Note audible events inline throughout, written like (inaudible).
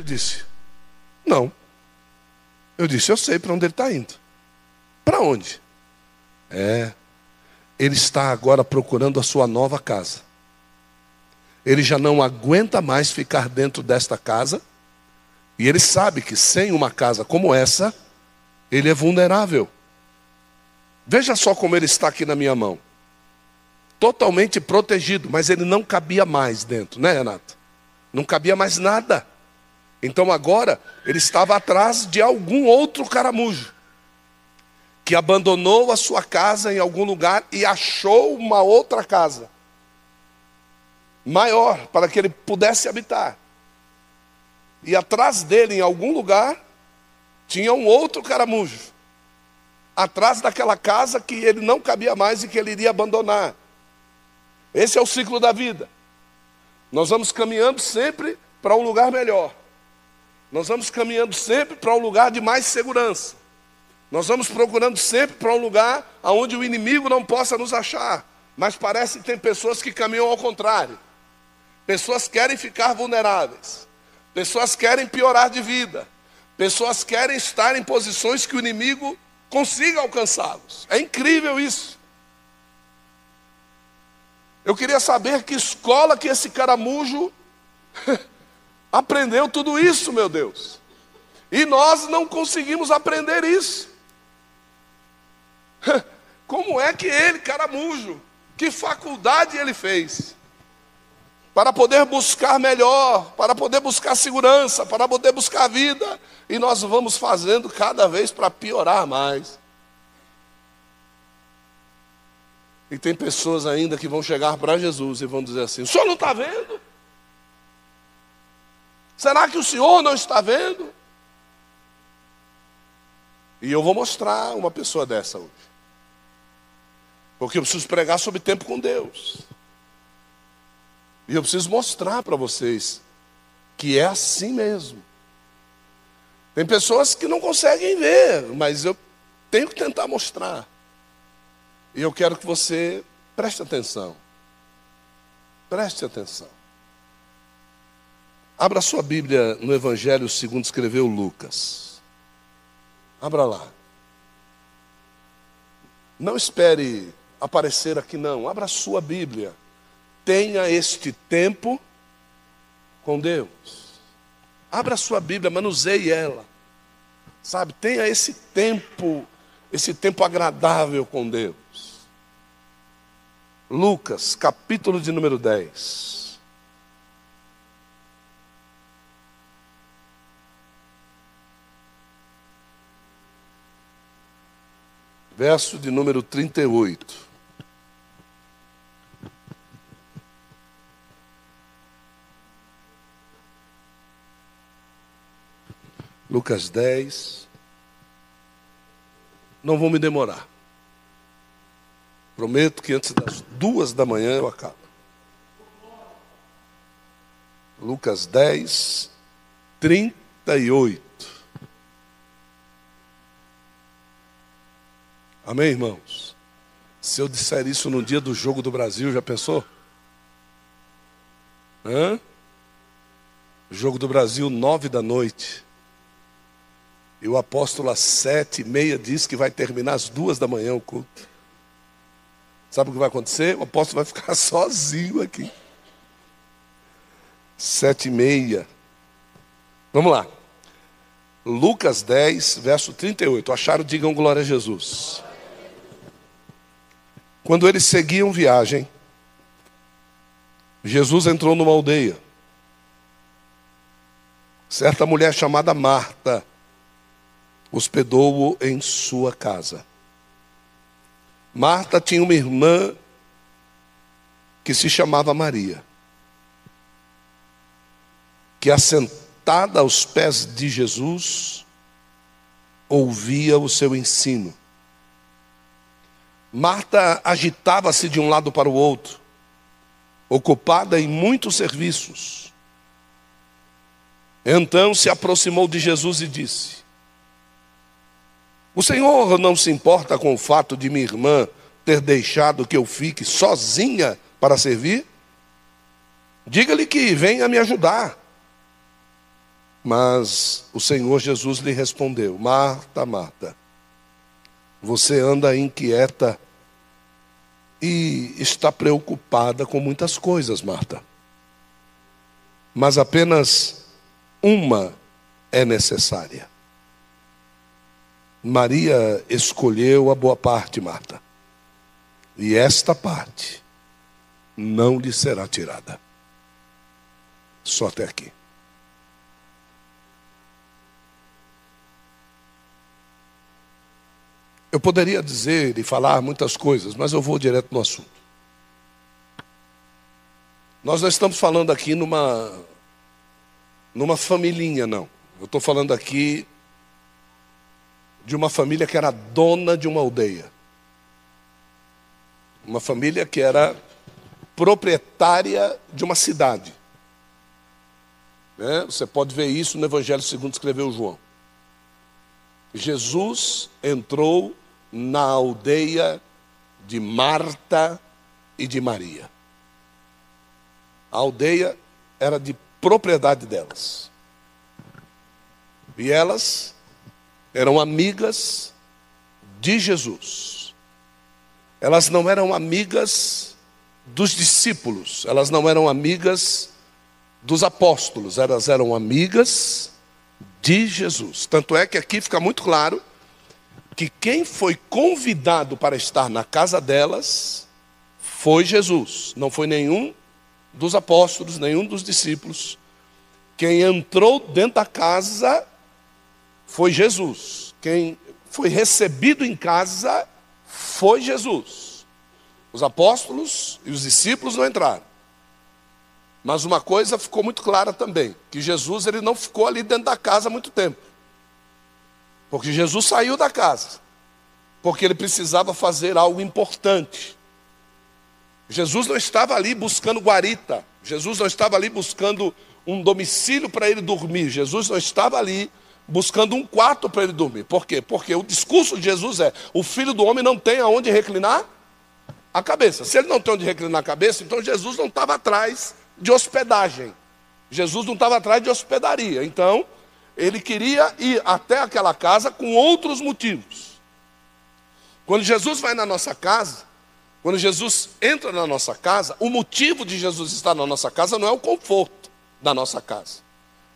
Ele disse: Não. Eu disse: Eu sei para onde ele está indo. Para onde? É, ele está agora procurando a sua nova casa. Ele já não aguenta mais ficar dentro desta casa. E ele sabe que sem uma casa como essa, ele é vulnerável. Veja só como ele está aqui na minha mão. Totalmente protegido, mas ele não cabia mais dentro, né, Renato? Não cabia mais nada. Então agora ele estava atrás de algum outro caramujo que abandonou a sua casa em algum lugar e achou uma outra casa maior para que ele pudesse habitar. E atrás dele, em algum lugar, tinha um outro caramujo. Atrás daquela casa que ele não cabia mais e que ele iria abandonar. Esse é o ciclo da vida. Nós vamos caminhando sempre para um lugar melhor. Nós vamos caminhando sempre para um lugar de mais segurança. Nós vamos procurando sempre para um lugar onde o inimigo não possa nos achar. Mas parece que tem pessoas que caminham ao contrário. Pessoas querem ficar vulneráveis. Pessoas querem piorar de vida. Pessoas querem estar em posições que o inimigo consiga alcançá-los. É incrível isso. Eu queria saber que escola que esse caramujo (laughs) aprendeu tudo isso, meu Deus. E nós não conseguimos aprender isso. (laughs) Como é que ele, caramujo, que faculdade ele fez? Para poder buscar melhor, para poder buscar segurança, para poder buscar vida, e nós vamos fazendo cada vez para piorar mais. E tem pessoas ainda que vão chegar para Jesus e vão dizer assim: o senhor não está vendo? Será que o senhor não está vendo? E eu vou mostrar uma pessoa dessa hoje. Porque eu preciso pregar sobre tempo com Deus. E eu preciso mostrar para vocês que é assim mesmo. Tem pessoas que não conseguem ver, mas eu tenho que tentar mostrar. E eu quero que você preste atenção. Preste atenção. Abra sua Bíblia no Evangelho segundo escreveu Lucas. Abra lá. Não espere aparecer aqui, não. Abra sua Bíblia. Tenha este tempo com Deus. Abra sua Bíblia, manuseie ela. Sabe, tenha esse tempo, esse tempo agradável com Deus. Lucas, capítulo de número 10. Verso de número 38. Lucas 10. Não vou me demorar. Prometo que antes das duas da manhã eu acabo. Lucas 10, 38. Amém, irmãos? Se eu disser isso no dia do jogo do Brasil, já pensou? Hã? Jogo do Brasil, nove da noite. E o apóstolo às sete e meia diz que vai terminar às duas da manhã o culto. Sabe o que vai acontecer? O apóstolo vai ficar (laughs) sozinho aqui. Sete e meia. Vamos lá. Lucas 10, verso 38. Acharam? Digam glória a Jesus. Quando eles seguiam viagem, Jesus entrou numa aldeia. Certa mulher chamada Marta hospedou-o em sua casa. Marta tinha uma irmã que se chamava Maria, que assentada aos pés de Jesus, ouvia o seu ensino. Marta agitava-se de um lado para o outro, ocupada em muitos serviços. Então se aproximou de Jesus e disse: o Senhor não se importa com o fato de minha irmã ter deixado que eu fique sozinha para servir? Diga-lhe que venha me ajudar. Mas o Senhor Jesus lhe respondeu: Marta, Marta, você anda inquieta e está preocupada com muitas coisas, Marta. Mas apenas uma é necessária. Maria escolheu a boa parte, Marta. E esta parte não lhe será tirada. Só até aqui. Eu poderia dizer e falar muitas coisas, mas eu vou direto no assunto. Nós não estamos falando aqui numa, numa familhinha, não. Eu estou falando aqui de uma família que era dona de uma aldeia. Uma família que era proprietária de uma cidade. Né? Você pode ver isso no Evangelho segundo escreveu João. Jesus entrou na aldeia de Marta e de Maria. A aldeia era de propriedade delas. E elas eram amigas de Jesus. Elas não eram amigas dos discípulos, elas não eram amigas dos apóstolos, elas eram amigas de Jesus. Tanto é que aqui fica muito claro que quem foi convidado para estar na casa delas foi Jesus, não foi nenhum dos apóstolos, nenhum dos discípulos. Quem entrou dentro da casa foi Jesus. Quem foi recebido em casa foi Jesus. Os apóstolos e os discípulos não entraram. Mas uma coisa ficou muito clara também, que Jesus ele não ficou ali dentro da casa muito tempo. Porque Jesus saiu da casa, porque ele precisava fazer algo importante. Jesus não estava ali buscando guarita, Jesus não estava ali buscando um domicílio para ele dormir, Jesus não estava ali buscando um quarto para ele dormir. Por quê? Porque o discurso de Jesus é: o filho do homem não tem aonde reclinar a cabeça. Se ele não tem onde reclinar a cabeça, então Jesus não estava atrás de hospedagem. Jesus não estava atrás de hospedaria. Então, ele queria ir até aquela casa com outros motivos. Quando Jesus vai na nossa casa, quando Jesus entra na nossa casa, o motivo de Jesus estar na nossa casa não é o conforto da nossa casa.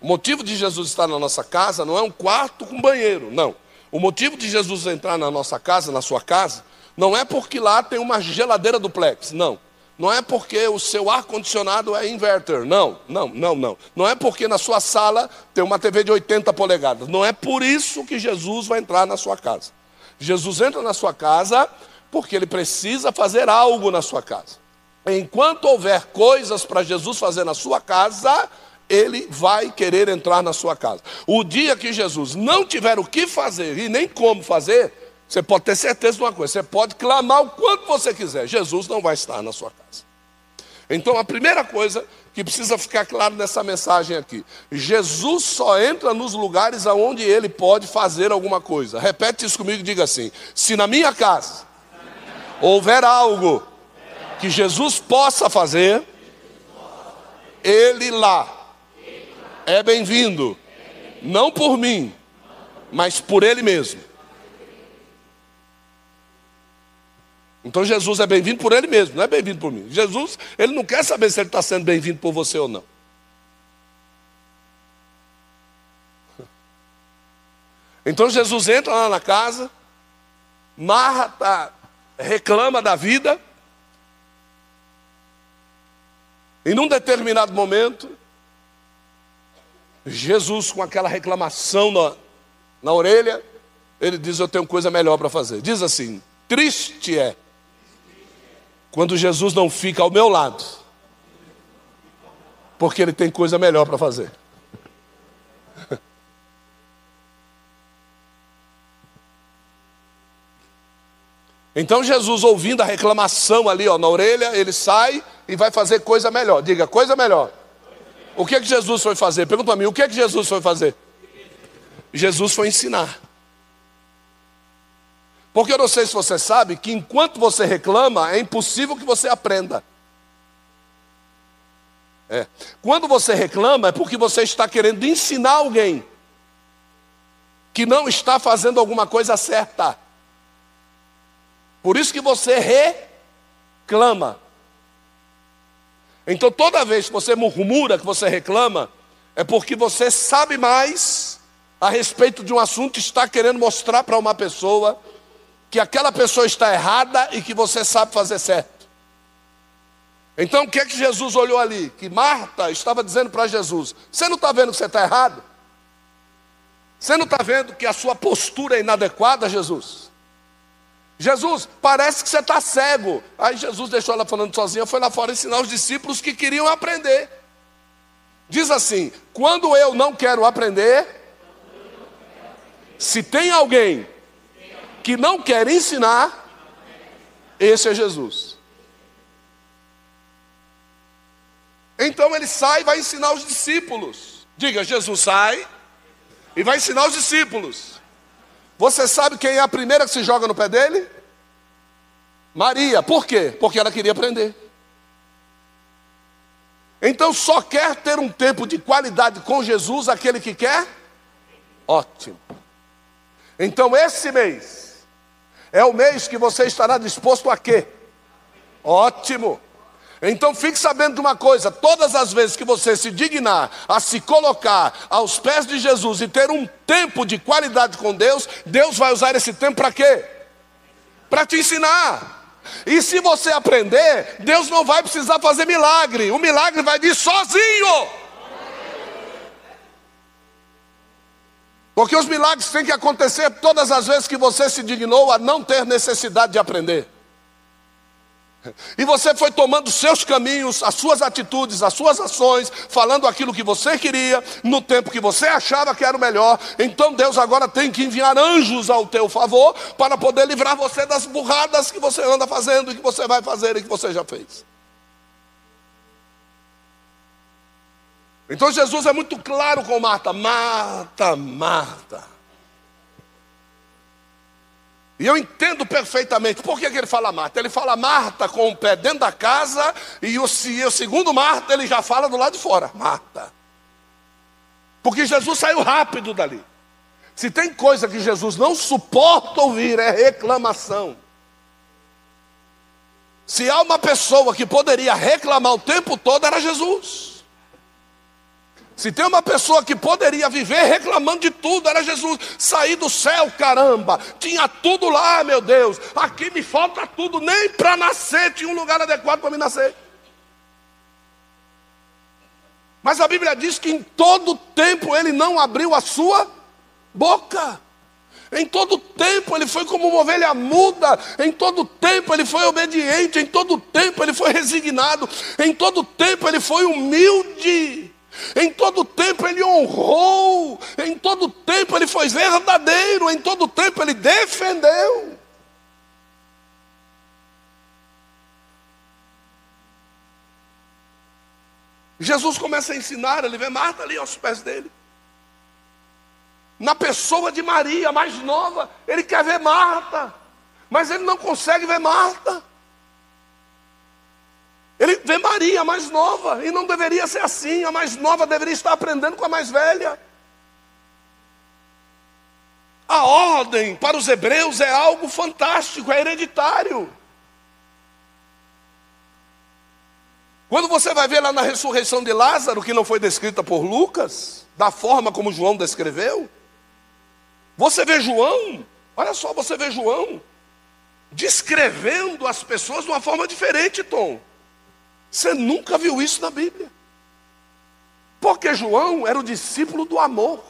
O motivo de Jesus estar na nossa casa não é um quarto com banheiro, não. O motivo de Jesus entrar na nossa casa, na sua casa, não é porque lá tem uma geladeira duplex, não. Não é porque o seu ar-condicionado é inverter. Não, não, não, não. Não é porque na sua sala tem uma TV de 80 polegadas. Não é por isso que Jesus vai entrar na sua casa. Jesus entra na sua casa porque ele precisa fazer algo na sua casa. Enquanto houver coisas para Jesus fazer na sua casa, ele vai querer entrar na sua casa. O dia que Jesus não tiver o que fazer e nem como fazer, você pode ter certeza de uma coisa: você pode clamar o quanto você quiser, Jesus não vai estar na sua casa. Então, a primeira coisa que precisa ficar claro nessa mensagem aqui: Jesus só entra nos lugares aonde ele pode fazer alguma coisa. Repete isso comigo e diga assim: se na minha casa houver algo que Jesus possa fazer, ele lá é bem-vindo, não por mim, mas por ele mesmo. Então Jesus é bem-vindo por ele mesmo, não é bem-vindo por mim. Jesus, ele não quer saber se ele está sendo bem-vindo por você ou não. (laughs) Então Jesus entra lá na casa, Marta reclama da vida, e num determinado momento, Jesus, com aquela reclamação na, na orelha, ele diz: Eu tenho coisa melhor para fazer. Diz assim: Triste é quando Jesus não fica ao meu lado, porque ele tem coisa melhor para fazer. (laughs) Então Jesus, ouvindo a reclamação ali ó, na orelha, ele sai e vai fazer coisa melhor. Diga, coisa melhor. O que é que Jesus foi fazer? Pergunta para mim, o que é que Jesus foi fazer? Jesus foi ensinar. Porque eu não sei se você sabe que enquanto você reclama, é impossível que você aprenda. É. Quando você reclama, é porque você está querendo ensinar alguém que não está fazendo alguma coisa certa. Por isso que você reclama. Então, toda vez que você murmura, que você reclama, é porque você sabe mais a respeito de um assunto, está querendo mostrar para uma pessoa que aquela pessoa está errada e que você sabe fazer certo. Então o que é que Jesus olhou ali? Que Marta estava dizendo para Jesus: Você não está vendo que você está errado? Você não está vendo que a sua postura é inadequada, Jesus? Jesus, parece que você está cego. Aí Jesus deixou ela falando sozinha, foi lá fora ensinar os discípulos que queriam aprender. Diz assim: quando eu não quero aprender, se tem alguém que não quer ensinar, esse é Jesus. Então ele sai e vai ensinar os discípulos. Diga, Jesus sai e vai ensinar os discípulos. Você sabe quem é a primeira que se joga no pé dele? Maria. Por quê? Porque ela queria aprender. Então só quer ter um tempo de qualidade com Jesus aquele que quer? Ótimo. Então esse mês é o mês que você estará disposto a quê? Ótimo. Então fique sabendo de uma coisa: todas as vezes que você se dignar a se colocar aos pés de Jesus e ter um tempo de qualidade com Deus, Deus vai usar esse tempo para quê? Para te ensinar. E se você aprender, Deus não vai precisar fazer milagre, o milagre vai vir sozinho. Porque os milagres têm que acontecer todas as vezes que você se dignou a não ter necessidade de aprender. E você foi tomando seus caminhos, as suas atitudes, as suas ações, falando aquilo que você queria, no tempo que você achava que era o melhor. Então Deus agora tem que enviar anjos ao teu favor para poder livrar você das burradas que você anda fazendo e que você vai fazer e que você já fez. Então Jesus é muito claro com Marta: Marta, Marta. E eu entendo perfeitamente. Por que, que ele fala Marta? Ele fala Marta com o pé dentro da casa, e o, e o segundo Marta ele já fala do lado de fora. Marta. Porque Jesus saiu rápido dali. Se tem coisa que Jesus não suporta ouvir, é reclamação. Se há uma pessoa que poderia reclamar o tempo todo, era Jesus. Se tem uma pessoa que poderia viver reclamando de tudo, era Jesus. Sair do céu, caramba, tinha tudo lá, meu Deus. Aqui me falta tudo, nem para nascer tinha um lugar adequado para me nascer. Mas a Bíblia diz que em todo tempo ele não abriu a sua boca. Em todo tempo ele foi como uma ovelha muda, em todo tempo ele foi obediente, em todo tempo ele foi resignado, em todo tempo ele foi humilde. Em todo tempo ele honrou, em todo tempo ele foi verdadeiro, em todo tempo ele defendeu. Jesus começa a ensinar, ele vê Marta ali aos pés dele. Na pessoa de Maria, mais nova, ele quer ver Marta, mas ele não consegue ver Marta. Ele vê Maria, a mais nova, e não deveria ser assim. A mais nova deveria estar aprendendo com a mais velha. A ordem para os hebreus é algo fantástico, é hereditário. Quando você vai ver lá na ressurreição de Lázaro, que não foi descrita por Lucas, da forma como João descreveu, você vê João, olha só, você vê João descrevendo as pessoas de uma forma diferente, Tom. Você nunca viu isso na Bíblia. Porque João era o discípulo do amor.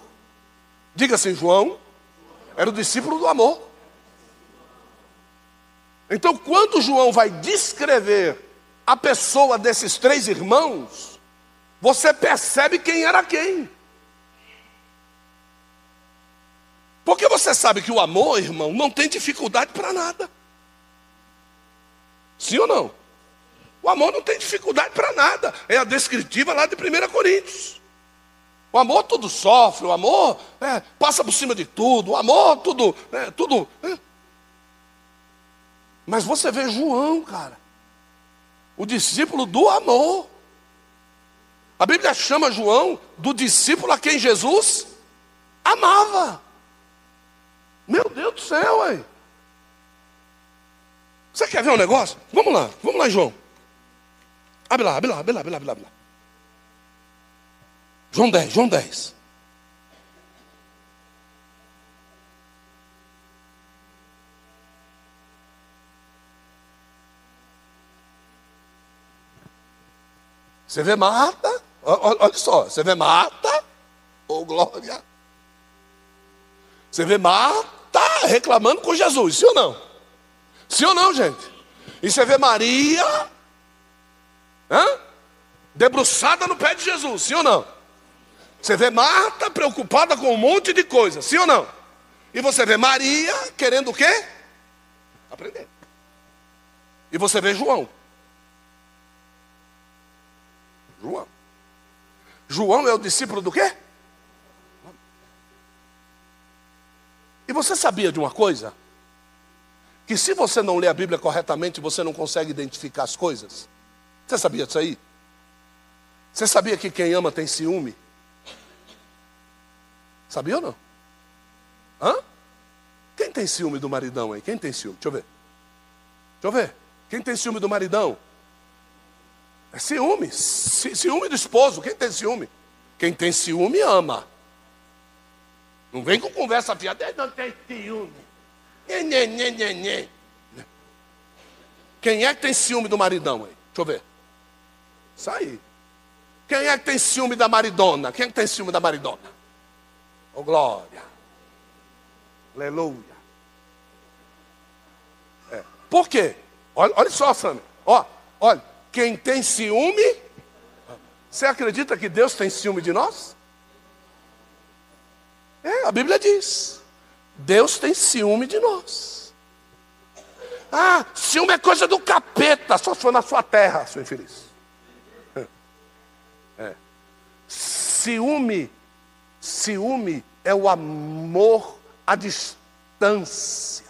Diga assim, João era o discípulo do amor. Então, quando João vai descrever a pessoa desses três irmãos, você percebe quem era quem. Porque você sabe que o amor, irmão, não tem dificuldade para nada. Sim ou não? O amor não tem dificuldade para nada. É a descritiva lá de 1 Coríntios. O amor tudo sofre, o amor é, passa por cima de tudo, o amor tudo, é, tudo. É. Mas você vê João, cara, o discípulo do amor. A Bíblia chama João do discípulo a quem Jesus amava. Meu Deus do céu, hein? Você quer ver um negócio? Vamos lá, vamos lá, João. Abre lá, abre lá, abre lá, abre lá, abre lá. João 10, João 10. Você vê Marta, olha só, você vê Marta, ô oh, glória. Você vê Marta reclamando com Jesus, sim ou não? Sim ou não, gente? E você vê Maria, hã? debruçada no pé de Jesus, sim ou não? Você vê Marta preocupada com um monte de coisa, sim ou não? E você vê Maria querendo o quê? Aprender. E você vê João João. João é o discípulo do quê? E você sabia de uma coisa? Que se você não lê a Bíblia corretamente, você não consegue identificar as coisas. Você sabia disso aí? Você sabia que quem ama tem ciúme? Sabia ou não? Hã? Quem tem ciúme do maridão aí? Quem tem ciúme? Deixa eu ver. Deixa eu ver. Quem tem ciúme do maridão? É ciúme. Ciúme do esposo. Quem tem ciúme? Quem tem ciúme ama. Não vem com conversa fiada. Não tem ciúme. Quem é que tem ciúme do maridão aí? Deixa eu ver. Isso aí. Quem é que tem ciúme da maridona? Quem é que tem ciúme da maridona? Oh, glória. Aleluia. É. Por quê? Olha, olha só, Sammy. Ó, olha. Quem tem ciúme, você acredita que Deus tem ciúme de nós? É, a Bíblia diz: Deus tem ciúme de nós. Ah, ciúme é coisa do capeta, só se for na sua terra, seu infeliz. É. Ciúme, ciúme é o amor à distância.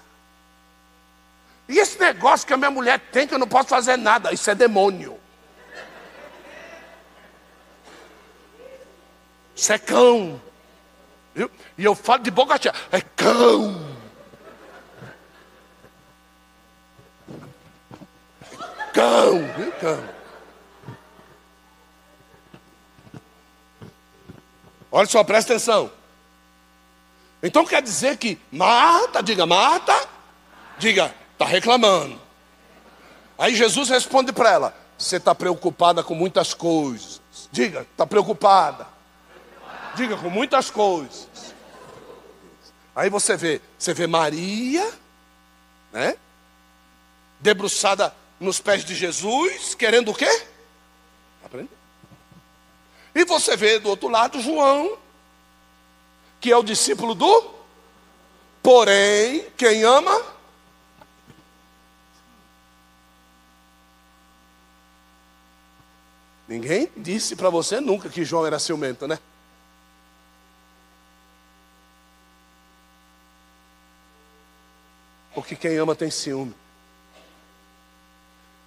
E esse negócio que a minha mulher tem que eu não posso fazer nada, isso é demônio. Isso é cão. Viu? E eu falo de boca cheia, é cão. Cão, viu, cão. Olha só, presta atenção. Então quer dizer que Marta, diga Marta, diga Está reclamando. Aí Jesus responde para ela: Você está preocupada com muitas coisas. Diga, está preocupada. Diga, com muitas coisas. Aí você vê, você vê Maria, né? Debruçada nos pés de Jesus, querendo o quê? Aprender. E você vê do outro lado João, que é o discípulo do. Porém, quem ama, Ninguém disse para você nunca que João era ciumento, né? Porque quem ama tem ciúme.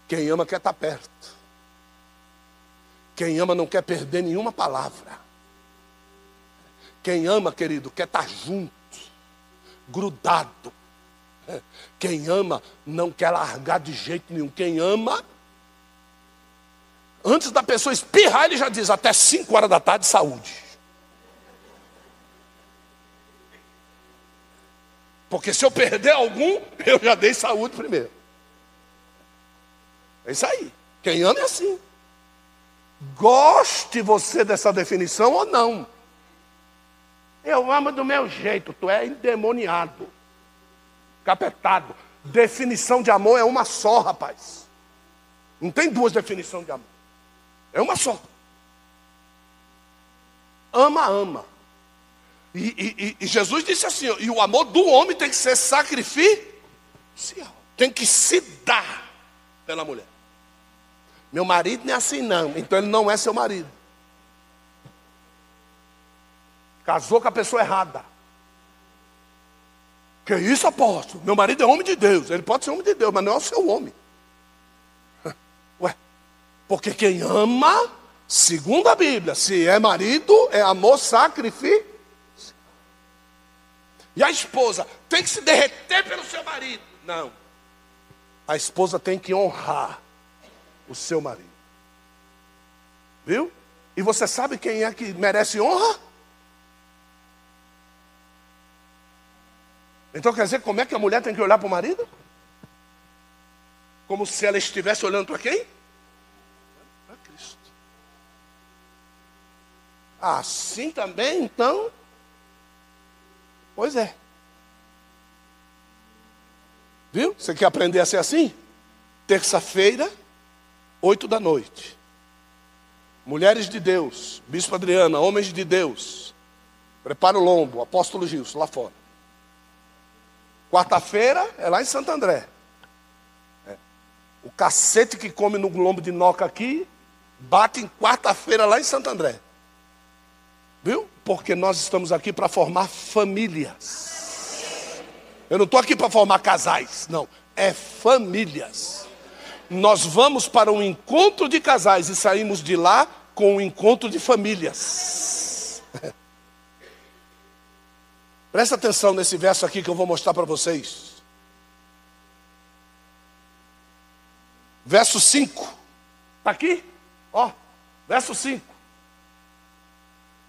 Quem ama quer estar tá perto. Quem ama não quer perder nenhuma palavra. Quem ama, querido, quer estar tá junto, grudado. Quem ama não quer largar de jeito nenhum. Quem ama Antes da pessoa espirrar, ele já diz: até 5 horas da tarde, saúde. Porque se eu perder algum, (laughs) eu já dei saúde primeiro. É isso aí. Quem ama é assim. Goste você dessa definição ou não. Eu amo do meu jeito, tu é endemoniado, capetado. Definição de amor é uma só, rapaz. Não tem duas definições de amor. É uma só. Ama, ama. E, e, e, Jesus disse assim: e o amor do homem tem que ser sacrificial, tem que se dar pela mulher. Meu marido não é assim, não, então ele não é seu marido. Casou com a pessoa errada. Que isso, apóstolo? Meu marido é homem de Deus. Ele pode ser homem de Deus, mas não é o seu homem. (laughs) Porque quem ama, Segundo a Bíblia, se é marido, é amor sacrifício. E a esposa tem que se derreter pelo seu marido. Não. A esposa tem que honrar o seu marido. Viu? E você sabe quem é que merece honra? Então quer dizer, como é que a mulher tem que olhar para o marido? Como se ela estivesse olhando para quem? Para Cristo. Assim também, então? Pois é. Viu? Você quer aprender a ser assim? Terça-feira, oito da noite. Mulheres de Deus, Bispo Adriana, homens de Deus. Prepara o lombo, apóstolo Gilson, lá fora. Quarta-feira é lá em Santo André. É. O cacete que come no lombo de noca aqui, bate em quarta-feira lá em Santo André. Viu? Porque nós estamos aqui para formar famílias. Eu não estou aqui para formar casais, não. É famílias. Nós vamos para um encontro de casais e saímos de lá com um encontro de famílias. (laughs) Presta atenção nesse verso aqui que eu vou mostrar para vocês. Verso 5. Está aqui? Ó, verso 5.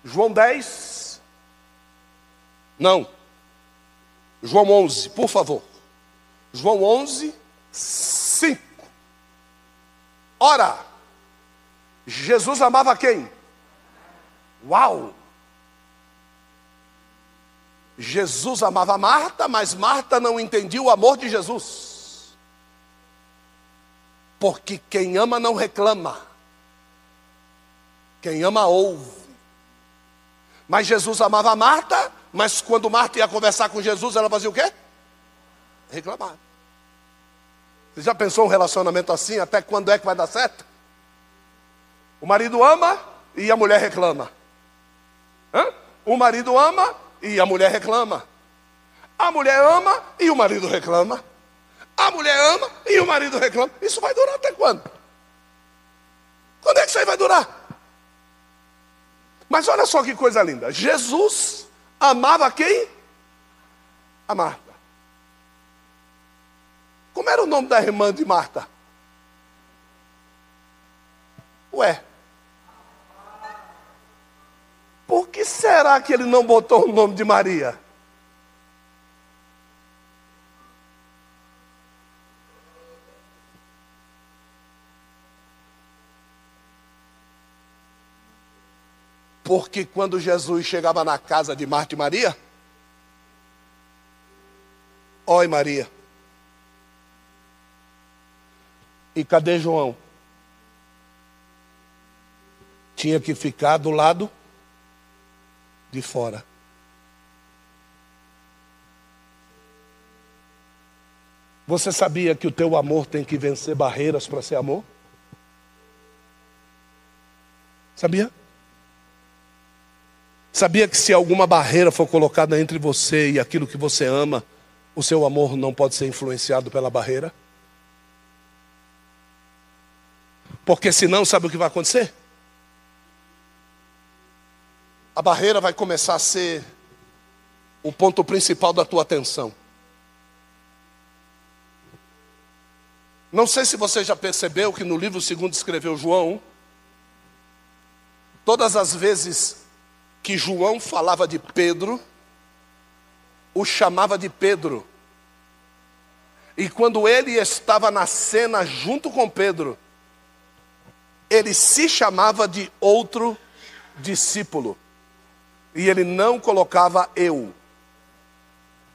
João 10. Não. João 11, por favor. João 11, 5. Ora, Jesus amava quem? Uau! Jesus amava Marta, mas Marta não entendia o amor de Jesus. Porque quem ama não reclama. Quem ama ouve. Mas Jesus amava Marta, mas quando Marta ia conversar com Jesus, ela fazia o quê? Reclamar. Você já pensou um relacionamento assim? Até quando é que vai dar certo? O marido ama e a mulher reclama. Hã? O marido ama e a mulher reclama. A mulher ama e o marido reclama. A mulher ama e o marido reclama. Isso vai durar até quando? Quando é que isso aí vai durar? Mas olha só que coisa linda. Jesus amava quem? A Marta. Como era o nome da irmã de Marta? Ué. Por que será que ele não botou o nome de Maria? Porque quando Jesus chegava na casa de Marta e Maria, oi Maria, E cadê João? Tinha que ficar do lado de fora. Você sabia que o teu amor tem que vencer barreiras para ser amor? Sabia? Sabia que se alguma barreira for colocada entre você e aquilo que você ama, o seu amor não pode ser influenciado pela barreira? Porque senão, sabe o que vai acontecer? A barreira vai começar a ser o ponto principal da tua atenção. Não sei se você já percebeu que no livro segundo escreveu João, todas as vezes que João falava de Pedro, o chamava de Pedro. E quando ele estava na cena junto com Pedro, ele se chamava de outro discípulo. E ele não colocava eu.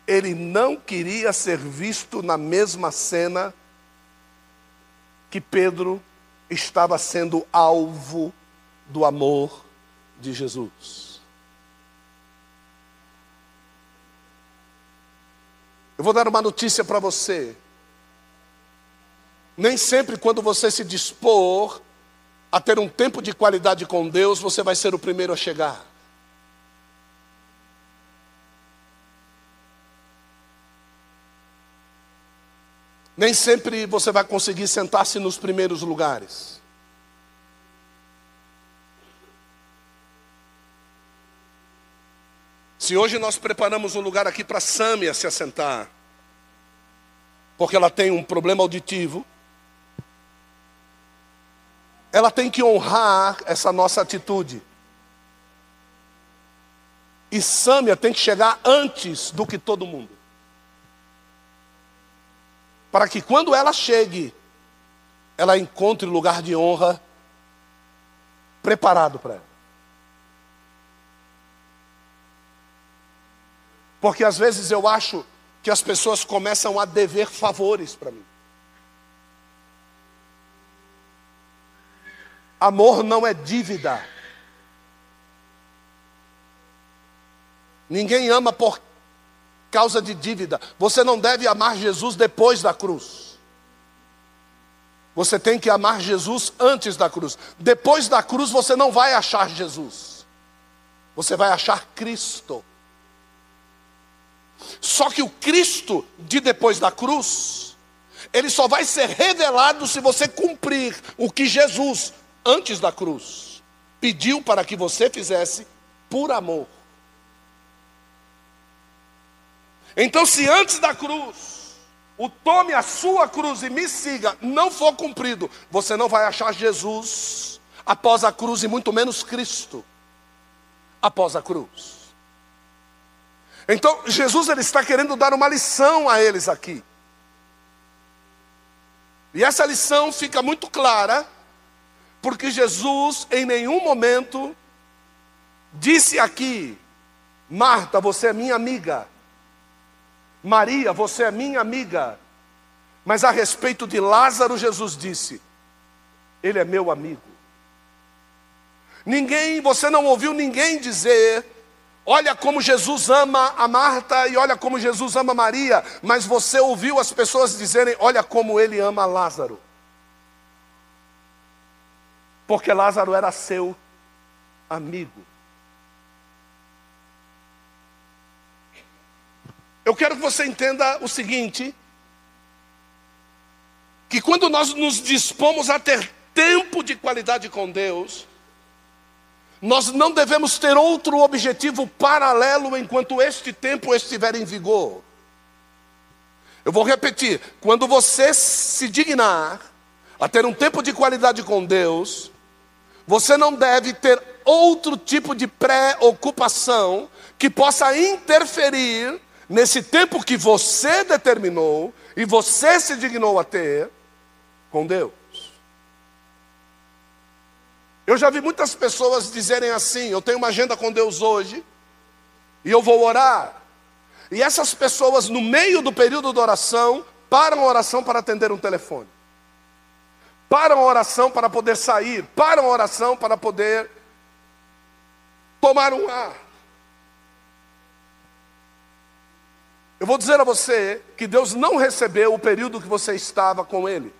Ele não queria ser visto na mesma cena que Pedro estava sendo alvo do amor de Jesus. Eu vou dar uma notícia para você. Nem sempre, quando você se dispor a ter um tempo de qualidade com Deus, você vai ser o primeiro a chegar. Nem sempre você vai conseguir sentar-se nos primeiros lugares. Se hoje nós preparamos um lugar aqui para Sâmia se assentar, porque ela tem um problema auditivo, ela tem que honrar essa nossa atitude. E Sâmia tem que chegar antes do que todo mundo. Para que quando ela chegue, ela encontre lugar de honra preparado para ela. Porque às vezes eu acho que as pessoas começam a dever favores para mim. Amor não é dívida. Ninguém ama por causa de dívida. Você não deve amar Jesus depois da cruz. Você tem que amar Jesus antes da cruz. Depois da cruz você não vai achar Jesus. Você vai achar Cristo. Só que o Cristo de depois da cruz, ele só vai ser revelado se você cumprir o que Jesus antes da cruz, pediu para que você fizesse por amor. Então, se antes da cruz, o tome a sua cruz e me siga, não for cumprido, você não vai achar Jesus após a cruz e muito menos Cristo após a cruz. Então, Jesus ele está querendo dar uma lição a eles aqui. E essa lição fica muito clara porque Jesus em nenhum momento disse aqui: Marta, você é minha amiga. Maria, você é minha amiga. Mas a respeito de Lázaro, Jesus disse: Ele é meu amigo. Ninguém, você não ouviu ninguém dizer, olha como Jesus ama a Marta e olha como Jesus ama Maria, mas você ouviu as pessoas dizerem, olha como ele ama Lázaro porque Lázaro era seu amigo. Eu quero que você entenda o seguinte: que quando nós nos dispomos a ter tempo de qualidade com Deus, nós não devemos ter outro objetivo paralelo enquanto este tempo estiver em vigor. Eu vou repetir: quando você se dignar a ter um tempo de qualidade com Deus, você não deve ter outro tipo de preocupação que possa interferir nesse tempo que você determinou e você se dignou a ter com Deus. Eu já vi muitas pessoas dizerem assim: eu tenho uma agenda com Deus hoje e eu vou orar. E essas pessoas, no meio do período de oração, param a oração para atender um telefone param a oração para poder sair, param a oração para poder tomar um ar. Eu vou dizer a você que Deus não recebeu o período que você estava com Ele.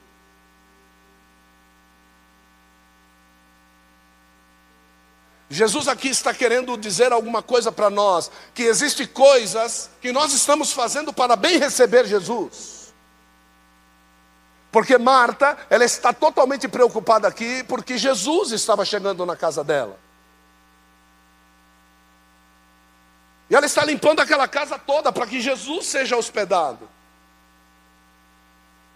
Jesus aqui está querendo dizer alguma coisa para nós, que existe coisas que nós estamos fazendo para bem receber Jesus. Porque Marta, ela está totalmente preocupada aqui porque Jesus estava chegando na casa dela. E ela está limpando aquela casa toda para que Jesus seja hospedado.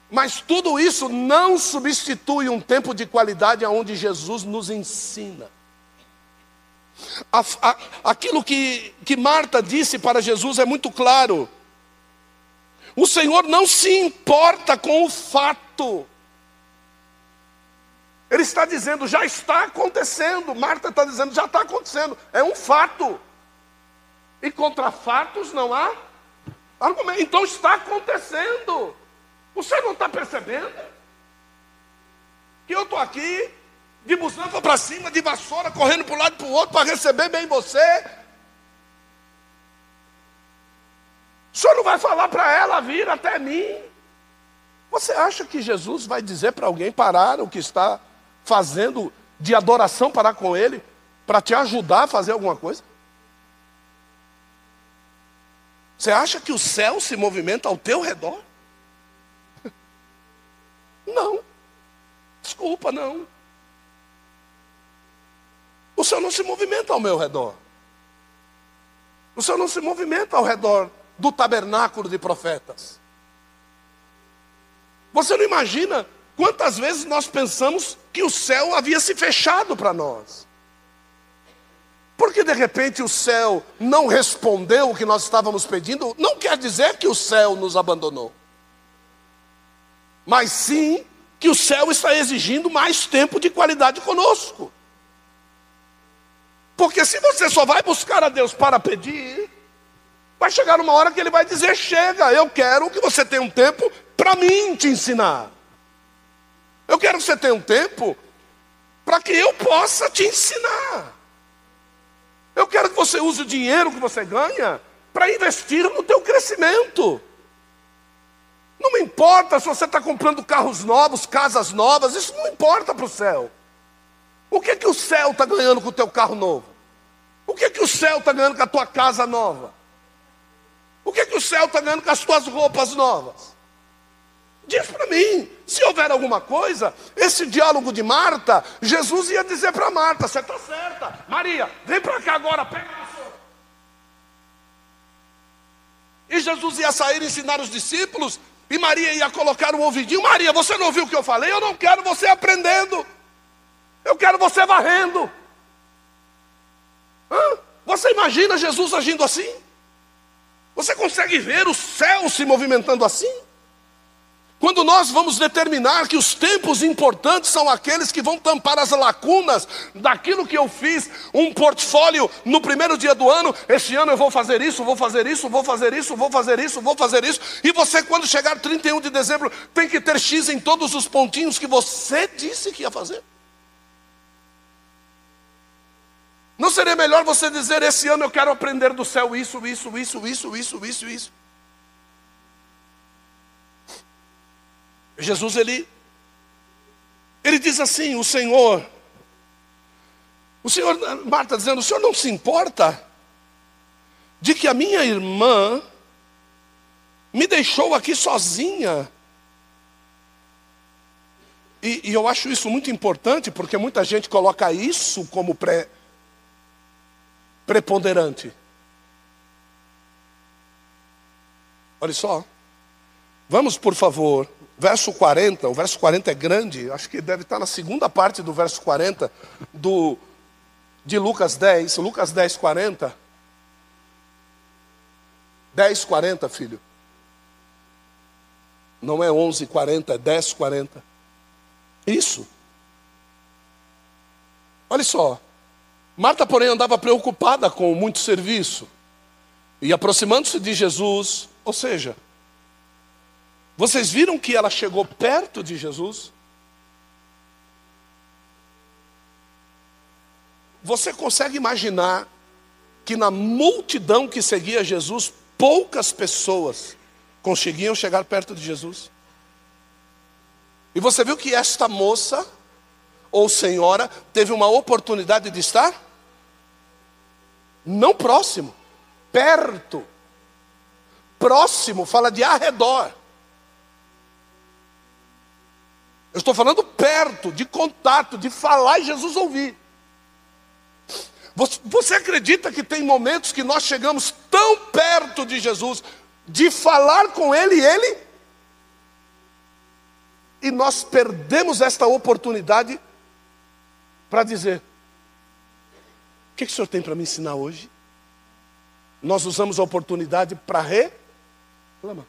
Mas tudo isso não substitui um tempo de qualidade onde Jesus nos ensina. A, a, aquilo que, que Marta disse para Jesus é muito claro. O Senhor não se importa com o fato. Ele está dizendo, já está acontecendo. Marta está dizendo, já está acontecendo. É um fato. E contra fatos não há argumento. Então está acontecendo. Você não está percebendo? Que eu estou aqui, de busanfa para cima, de vassoura, correndo para um lado e para o outro para receber bem você. O senhor não vai falar para ela vir até mim? Você acha que Jesus vai dizer para alguém parar o que está fazendo de adoração parar com ele para te ajudar a fazer alguma coisa? Você acha que o céu se movimenta ao teu redor? (laughs) Não. Desculpa, não. O céu não se movimenta ao meu redor. O Senhor não se movimenta ao redor do tabernáculo de profetas. Você não imagina quantas vezes nós pensamos que o céu havia se fechado para nós. Porque de repente o céu não respondeu o que nós estávamos pedindo, não quer dizer que o céu nos abandonou. Mas sim que o céu está exigindo mais tempo de qualidade conosco. Porque se você só vai buscar a Deus para pedir, vai chegar uma hora que ele vai dizer: chega, eu quero que você tenha um tempo para mim te ensinar. Eu quero que você tenha um tempo para que eu possa te ensinar. Eu quero que você use o dinheiro que você ganha para investir no teu crescimento. Não me importa se você está comprando carros novos, casas novas, isso não importa para o céu. O que que o céu está ganhando com o teu carro novo? O que que o céu está ganhando com a tua casa nova? O que que o céu está ganhando com as tuas roupas novas? Diz para mim, se houver alguma coisa, esse diálogo de Marta, Jesus ia dizer para Marta: você está certa, Maria, vem para cá agora, pega a sua. E Jesus ia sair ensinar os discípulos, e Maria ia colocar o ouvidinho: Maria, você não ouviu o que eu falei? Eu não quero você aprendendo. Eu quero você varrendo. Hã? Você imagina Jesus agindo assim? Você consegue ver o céu se movimentando assim? Quando nós vamos determinar que os tempos importantes são aqueles que vão tampar as lacunas daquilo que eu fiz, um portfólio no primeiro dia do ano, este ano eu vou fazer isso, vou fazer isso, vou fazer isso, vou fazer isso, vou fazer isso, e você, quando chegar 31 de dezembro, tem que ter X em todos os pontinhos que você disse que ia fazer. Não seria melhor você dizer: esse ano eu quero aprender do céu isso, isso, isso, isso, isso, isso, isso? Jesus ele ele diz assim, o Senhor o Senhor Marta dizendo, o Senhor não se importa de que a minha irmã me deixou aqui sozinha. E, e, eu acho isso muito importante, porque muita gente coloca isso como pré, preponderante. Olha só. Vamos, por favor, verso 40, o verso 40 é grande, acho que deve estar na segunda parte do verso 40 do, de Lucas 10, Lucas 10, 40. 10, 40, filho. Não é 11, 40, é 10, 40. Isso. Olha só. Marta, porém, andava preocupada com muito serviço. E aproximando-se de Jesus, ou seja, vocês viram que ela chegou perto de Jesus? Você consegue imaginar que na multidão que seguia Jesus, poucas pessoas conseguiam chegar perto de Jesus? E você viu que esta moça, ou senhora, teve uma oportunidade de estar? Não próximo, perto. Próximo fala de arredor. Eu estou falando perto, de contato, de falar e Jesus ouvir. Você acredita que tem momentos que nós chegamos tão perto de Jesus, de falar com Ele e Ele, e nós perdemos esta oportunidade para dizer: que, que o Senhor tem para me ensinar hoje? Nós usamos a oportunidade para reclamar.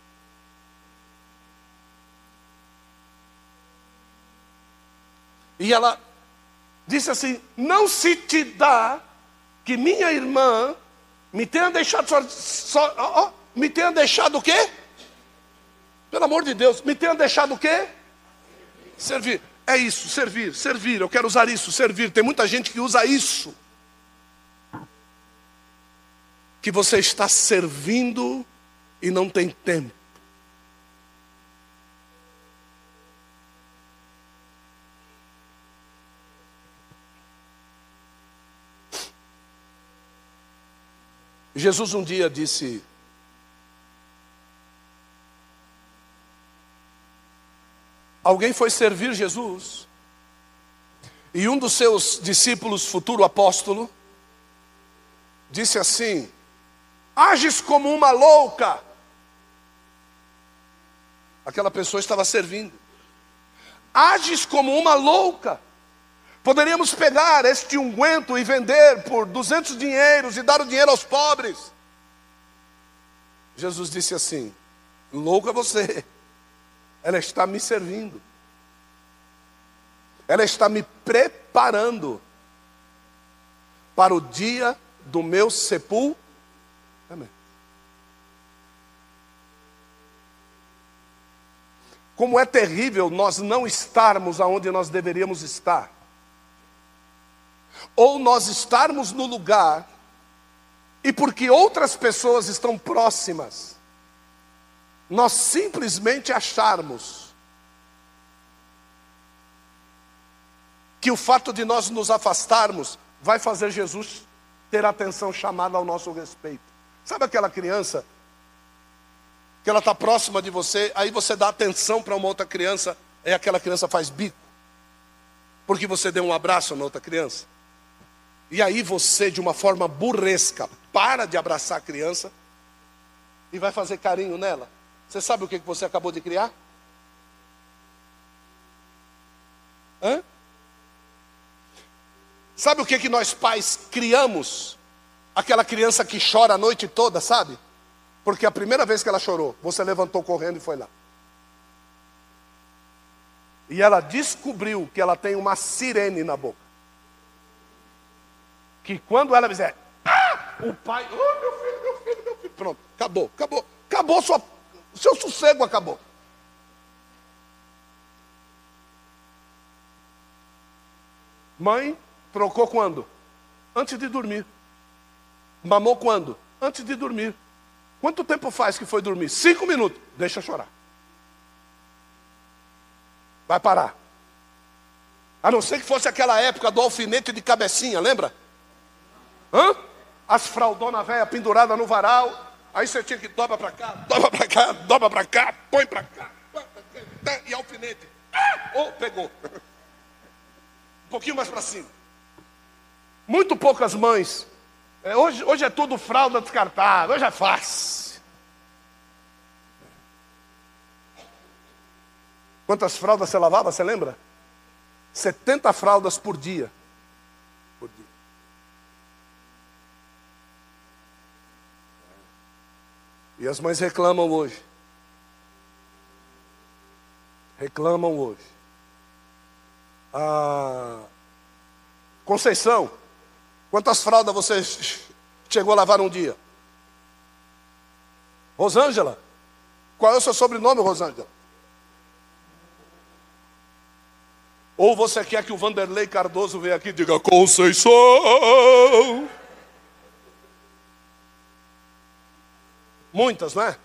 E ela disse assim: Não se te dá que minha irmã me tenha deixado só, só ó, me tenha deixado o quê? Pelo amor de Deus, me tenha deixado o quê? Servir. É isso, servir, servir. Eu quero usar isso, servir. Tem muita gente que usa isso. Que você está servindo e não tem tempo. Jesus um dia disse: Alguém foi servir Jesus, e um dos seus discípulos, futuro apóstolo, disse assim: Ages como uma louca. Aquela pessoa estava servindo. Ages como uma louca. Poderíamos pegar este unguento e vender por 200 dinheiros e dar o dinheiro aos pobres. Jesus disse assim: Louca você, ela está me servindo, ela está me preparando para o dia do meu sepultamento. Como é terrível nós não estarmos aonde nós deveríamos estar, ou nós estarmos no lugar e porque outras pessoas estão próximas, nós simplesmente acharmos que o fato de nós nos afastarmos vai fazer Jesus ter atenção chamada ao nosso respeito. Sabe aquela criança que ela está próxima de você, aí você dá atenção para uma outra criança, e aquela criança faz bico, porque você deu um abraço na outra criança. E aí você, de uma forma burresca, para de abraçar a criança e vai fazer carinho nela. Você sabe o que você acabou de criar? Hã? Sabe o que, que nós pais criamos? Aquela criança que chora a noite toda, sabe? Porque a primeira vez que ela chorou, você levantou correndo e foi lá. E ela descobriu que ela tem uma sirene na boca. Que quando ela dizer, ah! o pai, oh meu filho, meu filho, meu filho, pronto, acabou, acabou, acabou sua seu sossego acabou. Mãe trocou quando? Antes de dormir. Mamou quando? Antes de dormir. Quanto tempo faz que foi dormir? Cinco minutos. Deixa chorar. Vai parar. A não ser que fosse aquela época do alfinete de cabecinha, lembra? Hã? As fraldonas velhas penduradas no varal. Aí você tinha que dobra para cá, dobra para cá, dobra para cá, põe para cá, e alfinete. Ah! Oh, pegou. (laughs) Um pouquinho mais para cima. Muito poucas mães. É, hoje, hoje é tudo fralda descartável, hoje é fácil. Quantas fraldas você lavava, você lembra? 70 fraldas por dia. Por dia. E as mães reclamam hoje. Reclamam hoje. Ah, Conceição, quantas fraldas você chegou a lavar um dia? Rosângela, qual é o seu sobrenome, Rosângela? Ou você quer que o Vanderlei Cardoso venha aqui e diga Conceição? Muitas, não é?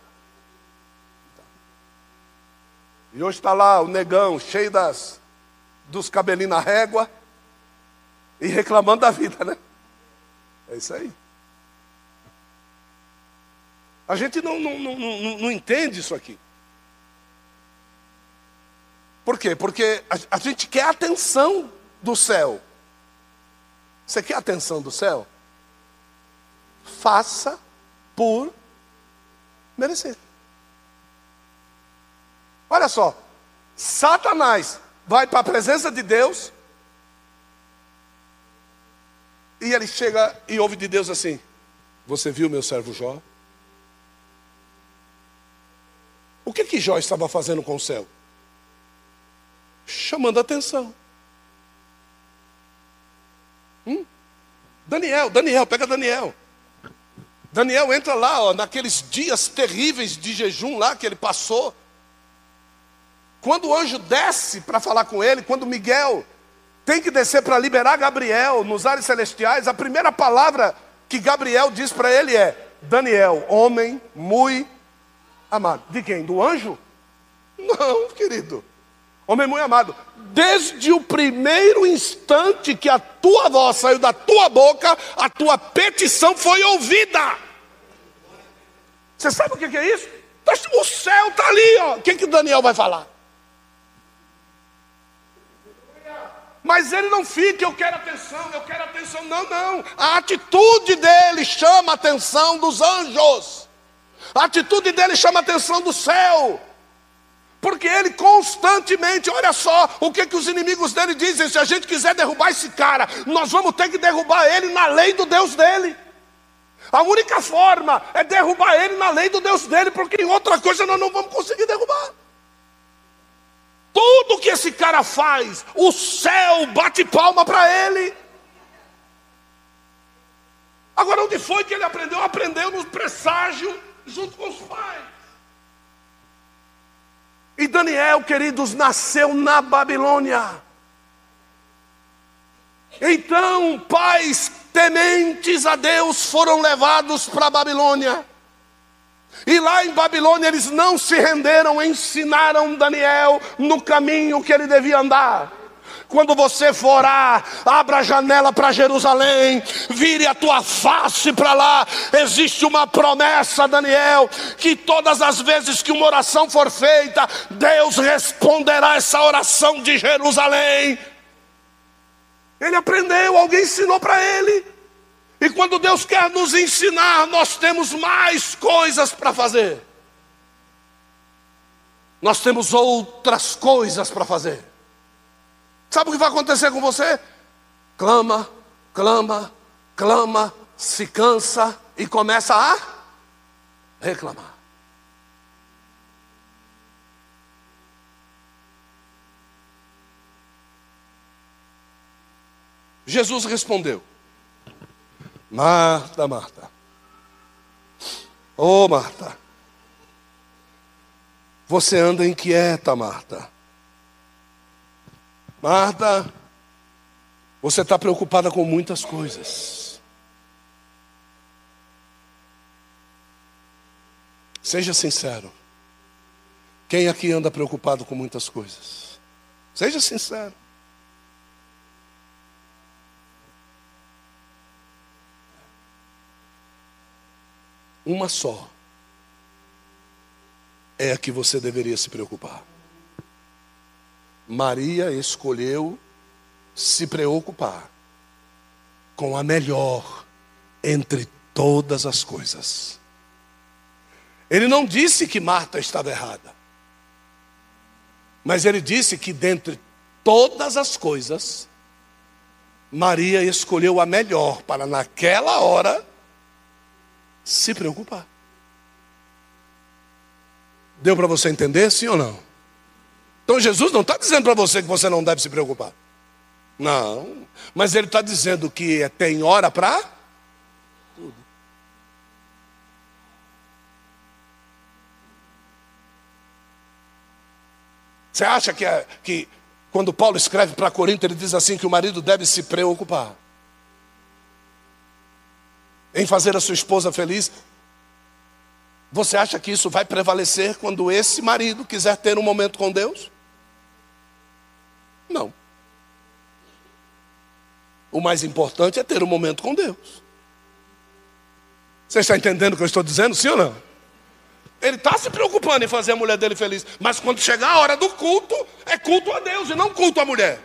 E hoje está lá o negão, cheio das, dos cabelinhos na régua, e reclamando da vida, né? É isso aí. A gente não, não, não, não, não entende isso aqui. Por quê? Porque a, a gente quer a atenção do céu. Você quer a atenção do céu? Faça por merecer. Olha só, Satanás vai para a presença de Deus e ele chega e ouve de Deus assim: Você viu meu servo Jó? O que que Jó estava fazendo com o céu? Chamando atenção. Hum? Daniel, Daniel, pega Daniel. Daniel entra lá, ó, naqueles dias terríveis de jejum lá que ele passou. Quando o anjo desce para falar com ele, quando Miguel tem que descer para liberar Gabriel nos ares celestiais, a primeira palavra que Gabriel diz para ele é: Daniel, homem muito amado. De quem? Do anjo? Não, querido. Homem muito amado. Desde o primeiro instante que a tua voz saiu da tua boca, a tua petição foi ouvida. Você sabe o que é isso? Tá o céu está ali, ó. O que, que Daniel vai falar? Mas ele não fica, eu quero atenção, eu quero atenção. Não, não. A atitude dele chama a atenção dos anjos. A atitude dele chama a atenção do céu. Porque ele constantemente, olha só, o que, que os inimigos dele dizem: se a gente quiser derrubar esse cara, nós vamos ter que derrubar ele na lei do Deus dele. A única forma é derrubar ele na lei do Deus dele, porque em outra coisa nós não vamos conseguir derrubar. Tudo que esse cara faz, o céu bate palma para ele. Agora, onde foi que ele aprendeu? Aprendeu no presságio junto com os pais. E Daniel, queridos, nasceu na Babilônia. Então, pais tementes a Deus foram levados para a Babilônia. E lá em Babilônia eles não se renderam, ensinaram Daniel no caminho que ele devia andar. Quando você for orar, abra a janela para Jerusalém, vire a tua face para lá. Existe uma promessa, Daniel, que todas as vezes que uma oração for feita, Deus responderá essa oração de Jerusalém. Ele aprendeu, alguém ensinou para ele. E quando Deus quer nos ensinar, nós temos mais coisas para fazer. Nós temos outras coisas para fazer. Sabe o que vai acontecer com você? Clama, clama, clama, se cansa e começa a reclamar. Jesus respondeu: Marta, Marta. Ô oh, Marta. Você anda inquieta, Marta. Marta, você está preocupada com muitas coisas. Seja sincero. Quem aqui anda preocupado com muitas coisas? Seja sincero. Uma só é a que você deveria se preocupar. Maria escolheu se preocupar com a melhor entre todas as coisas. Ele não disse que Marta estava errada, mas ele disse que dentre todas as coisas, Maria escolheu a melhor para naquela hora se preocupar. Deu para você entender, sim ou não? Então Jesus não está dizendo para você que você não deve se preocupar. Não, mas ele está dizendo que tem hora para tudo. Você acha que, é, que quando Paulo escreve para Corinto, ele diz assim que o marido deve se preocupar em fazer a sua esposa feliz? Você acha que isso vai prevalecer quando esse marido quiser ter um momento com Deus? Não. O mais importante é ter um momento com Deus. Você está entendendo o que eu estou dizendo, sim ou não? Ele está se preocupando em fazer a mulher dele feliz, mas quando chegar a hora do culto, é culto a Deus e não culto à mulher.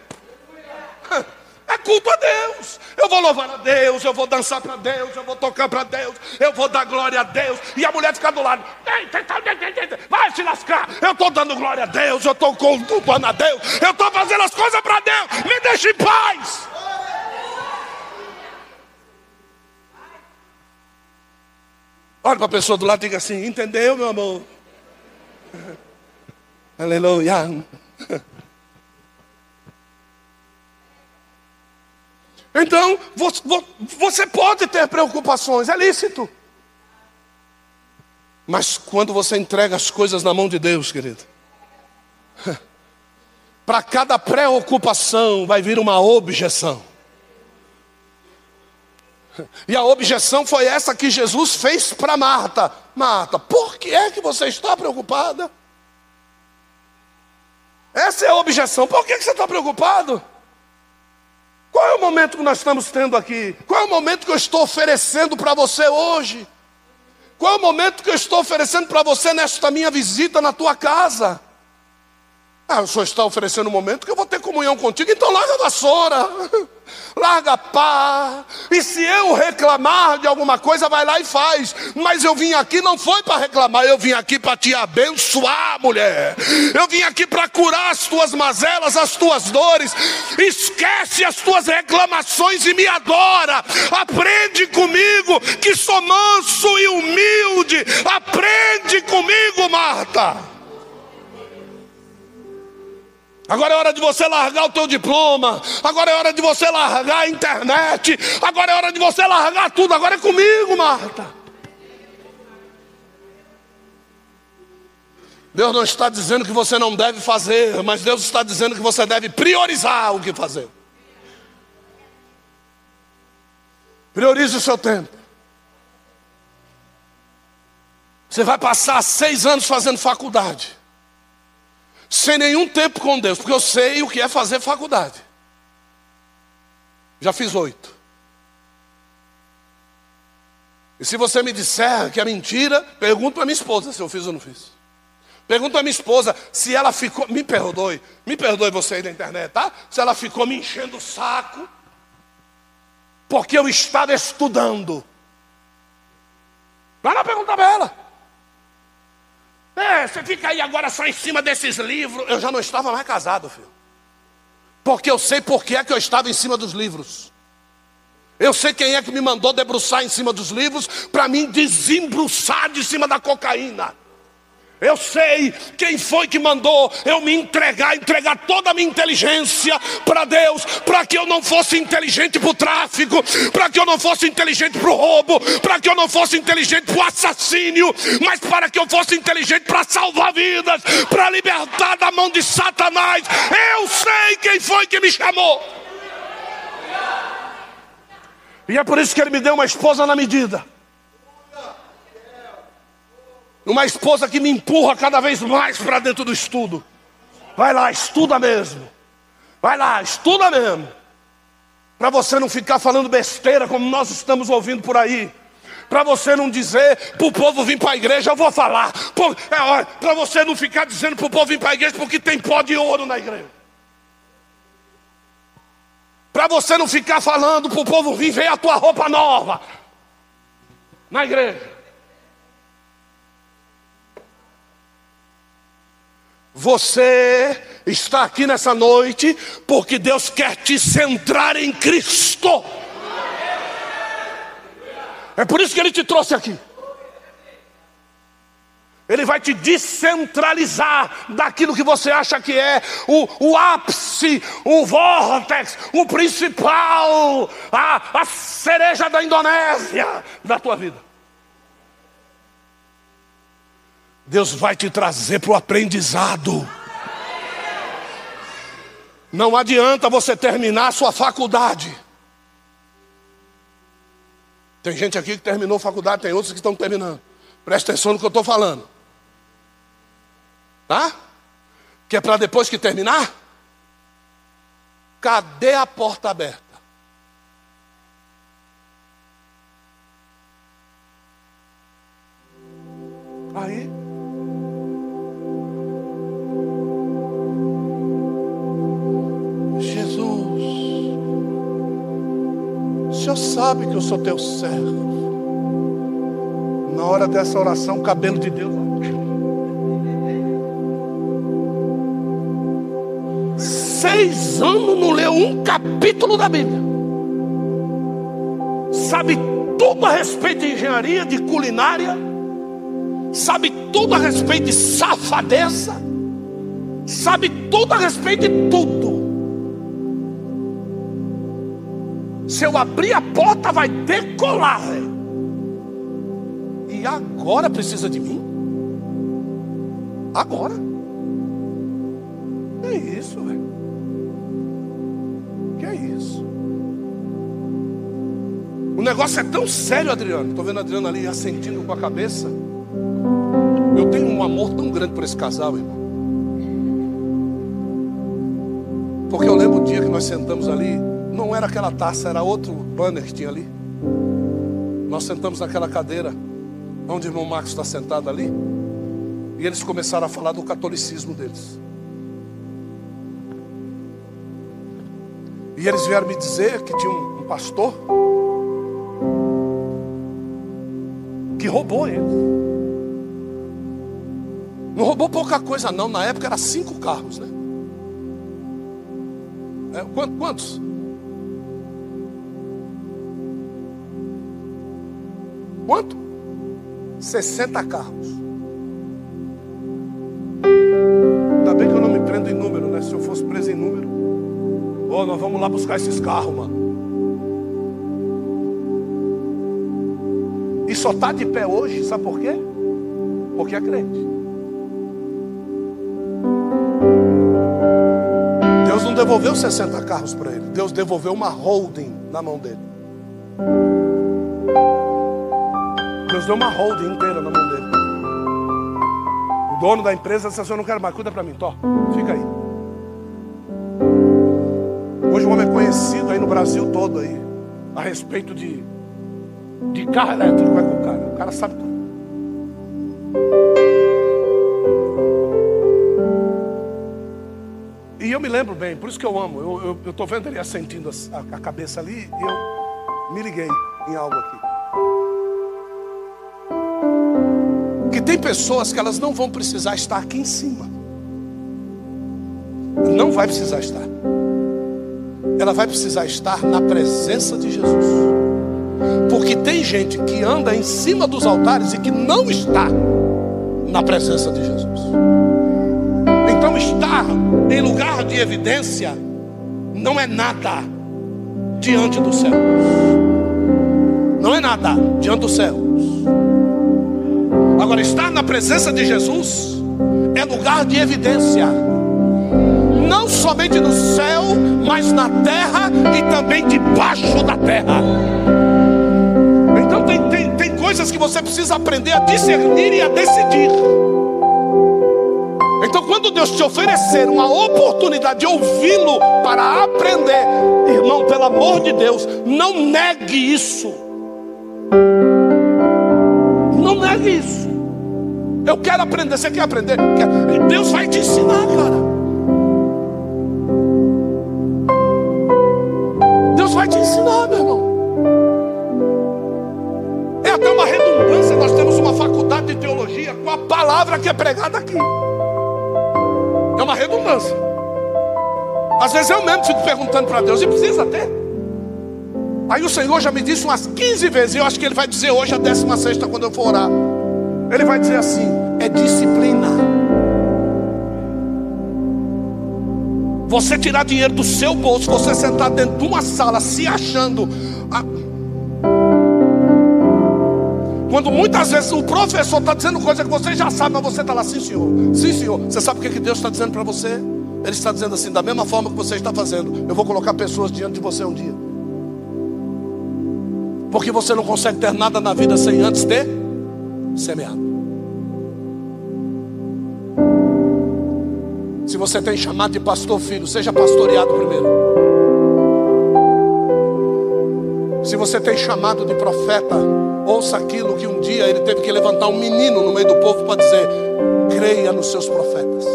É culto a Deus. Eu vou louvar a Deus, eu vou dançar para Deus, eu vou tocar para Deus, eu vou dar glória a Deus. E a mulher fica do lado. Vai se lascar. Eu estou dando glória a Deus, eu estou cultuando a Deus, eu estou fazendo as coisas para Deus. Me deixe em paz. Olha para a pessoa do lado e diga assim: Entendeu, meu amor? (laughs) Aleluia. Então, você pode ter preocupações, é lícito. Mas quando você entrega as coisas na mão de Deus, querido, (laughs) para cada preocupação vai vir uma objeção. E a objeção foi essa que Jesus fez para Marta: Marta, por que é que você está preocupada? Essa é a objeção. Por que você está preocupado? Qual é o momento que nós estamos tendo aqui? Qual é o momento que eu estou oferecendo para você hoje? Qual é o momento que eu estou oferecendo para você nesta minha visita na tua casa? Ah, o senhor está oferecendo um momento que eu vou ter comunhão contigo, então larga a vassoura, (laughs) larga pá. E se eu reclamar de alguma coisa, vai lá e faz. Mas eu vim aqui não foi para reclamar, eu vim aqui para te abençoar, mulher. Eu vim aqui para curar as tuas mazelas, as tuas dores. Esquece as tuas reclamações e me adora. Aprende comigo, que sou manso e humilde. Aprende comigo, Marta. Agora é hora de você largar o teu diploma. Agora é hora de você largar a internet. Agora é hora de você largar tudo. Agora é comigo, Marta. Deus não está dizendo que você não deve fazer, mas Deus está dizendo que você deve priorizar o que fazer. Priorize o seu tempo. Você vai passar seis anos fazendo faculdade sem nenhum tempo com Deus, porque eu sei o que é fazer faculdade. Já fiz oito. E se você me disser que é mentira, pergunto para minha esposa se eu fiz ou não fiz. Pergunto a minha esposa se ela ficou, me perdoe, me perdoe você aí da internet, tá? Se ela ficou me enchendo o saco, porque eu estava estudando. Vai lá perguntar para ela. Você fica aí agora só em cima desses livros. Eu já não estava mais casado, filho. Porque eu sei por que é que eu estava em cima dos livros. Eu sei quem é que me mandou debruçar em cima dos livros para mim desembruçar de cima da cocaína. Eu sei quem foi que mandou eu me entregar, entregar toda a minha inteligência para Deus, para que eu não fosse inteligente para o tráfico, para que eu não fosse inteligente para o roubo, para que eu não fosse inteligente para o assassínio, mas para que eu fosse inteligente para salvar vidas, para libertar da mão de Satanás. Eu sei quem foi que me chamou. E é por isso que ele me deu uma esposa na medida. Uma esposa que me empurra cada vez mais para dentro do estudo. Vai lá, estuda mesmo. Vai lá, estuda mesmo. Para você não ficar falando besteira como nós estamos ouvindo por aí. Para você não dizer para o povo vir para a igreja, eu vou falar. É, para você não ficar dizendo para o povo vir para a igreja porque tem pó de ouro na igreja. Para você não ficar falando para o povo vir ver a tua roupa nova na igreja. Você está aqui nessa noite porque Deus quer te centrar em Cristo. É por isso que Ele te trouxe aqui. Ele vai te descentralizar daquilo que você acha que é o, o ápice, o vórtex, o principal, a, a cereja da Indonésia da tua vida. Deus vai te trazer para o aprendizado. Não adianta você terminar a sua faculdade. Tem gente aqui que terminou faculdade, tem outros que estão terminando. Presta atenção no que eu estou falando. Tá? Que é para depois que terminar? Cadê a porta aberta? Aí Senhor sabe que eu sou teu servo. Na hora dessa oração, o cabelo de Deus. Seis anos não leu um capítulo da Bíblia. Sabe tudo a respeito de engenharia, de culinária. Sabe tudo a respeito de safadeza. Sabe tudo a respeito de tudo. Se eu abrir a porta, vai decolar. E agora precisa de mim? Agora? Que isso, velho? Que é isso? O negócio é tão sério, Adriano. Estou vendo a Adriana ali assentindo com a cabeça. Eu tenho um amor tão grande por esse casal, irmão. Porque eu lembro o dia que nós sentamos ali não era aquela taça, era outro banner que tinha ali. Nós sentamos naquela cadeira, onde o irmão Marcos está sentado ali, e eles começaram a falar do catolicismo deles. E eles vieram me dizer que tinha um, um pastor que roubou ele. Não roubou pouca coisa, não. Na época era cinco carros, né? É, quantos? Quanto? 60 carros. Ainda bem que eu não me prendo em número, né? Se eu fosse preso em número. Oh, nós vamos lá buscar esses carros, mano. E só está de pé hoje, sabe por quê? Porque é crente. Deus não devolveu 60 carros para ele. Deus devolveu uma holding na mão dele. Deus deu uma holding inteira na mão dele. O dono da empresa disse assim: Eu não quero mais, cuida para mim, Tó, fica aí. Hoje o homem é conhecido aí no Brasil todo aí, a respeito de, de carro elétrico. Vai com o cara, o cara sabe tudo. E eu me lembro bem, por isso que eu amo. Eu estou vendo ele assentindo a, a cabeça ali e eu me liguei em algo aqui. Que tem pessoas que elas não vão precisar estar aqui em cima. Não vai precisar estar. Ela vai precisar estar na presença de Jesus. Porque tem gente que anda em cima dos altares e que não está na presença de Jesus. Então estar em lugar de evidência não é nada diante dos céus. Não é nada diante dos céus. Agora, estar na presença de Jesus é lugar de evidência, não somente no céu, mas na terra e também debaixo da terra. Então, tem, tem, tem coisas que você precisa aprender a discernir e a decidir. Então, quando Deus te oferecer uma oportunidade de ouvi-lo para aprender, irmão, pelo amor de Deus, não negue isso. Eu quero aprender. Você quer aprender? Deus vai te ensinar, cara. Deus vai te ensinar, meu irmão. É até uma redundância. Nós temos uma faculdade de teologia com a palavra que é pregada aqui. É uma redundância. Às vezes eu mesmo fico perguntando para Deus, e precisa ter? Aí o Senhor já me disse umas 15 vezes, e eu acho que Ele vai dizer hoje a 16 quando eu for orar. Ele vai dizer assim: é disciplina. Você tirar dinheiro do seu bolso, você sentar dentro de uma sala se achando. Quando muitas vezes o professor está dizendo coisa que você já sabe, mas você está lá, sim senhor, sim senhor. Você sabe o que Deus está dizendo para você? Ele está dizendo assim, da mesma forma que você está fazendo, eu vou colocar pessoas diante de você um dia. Porque você não consegue ter nada na vida sem antes ter semeado. Se você tem chamado de pastor filho, seja pastoreado primeiro. Se você tem chamado de profeta, ouça aquilo que um dia ele teve que levantar um menino no meio do povo para dizer: creia nos seus profetas.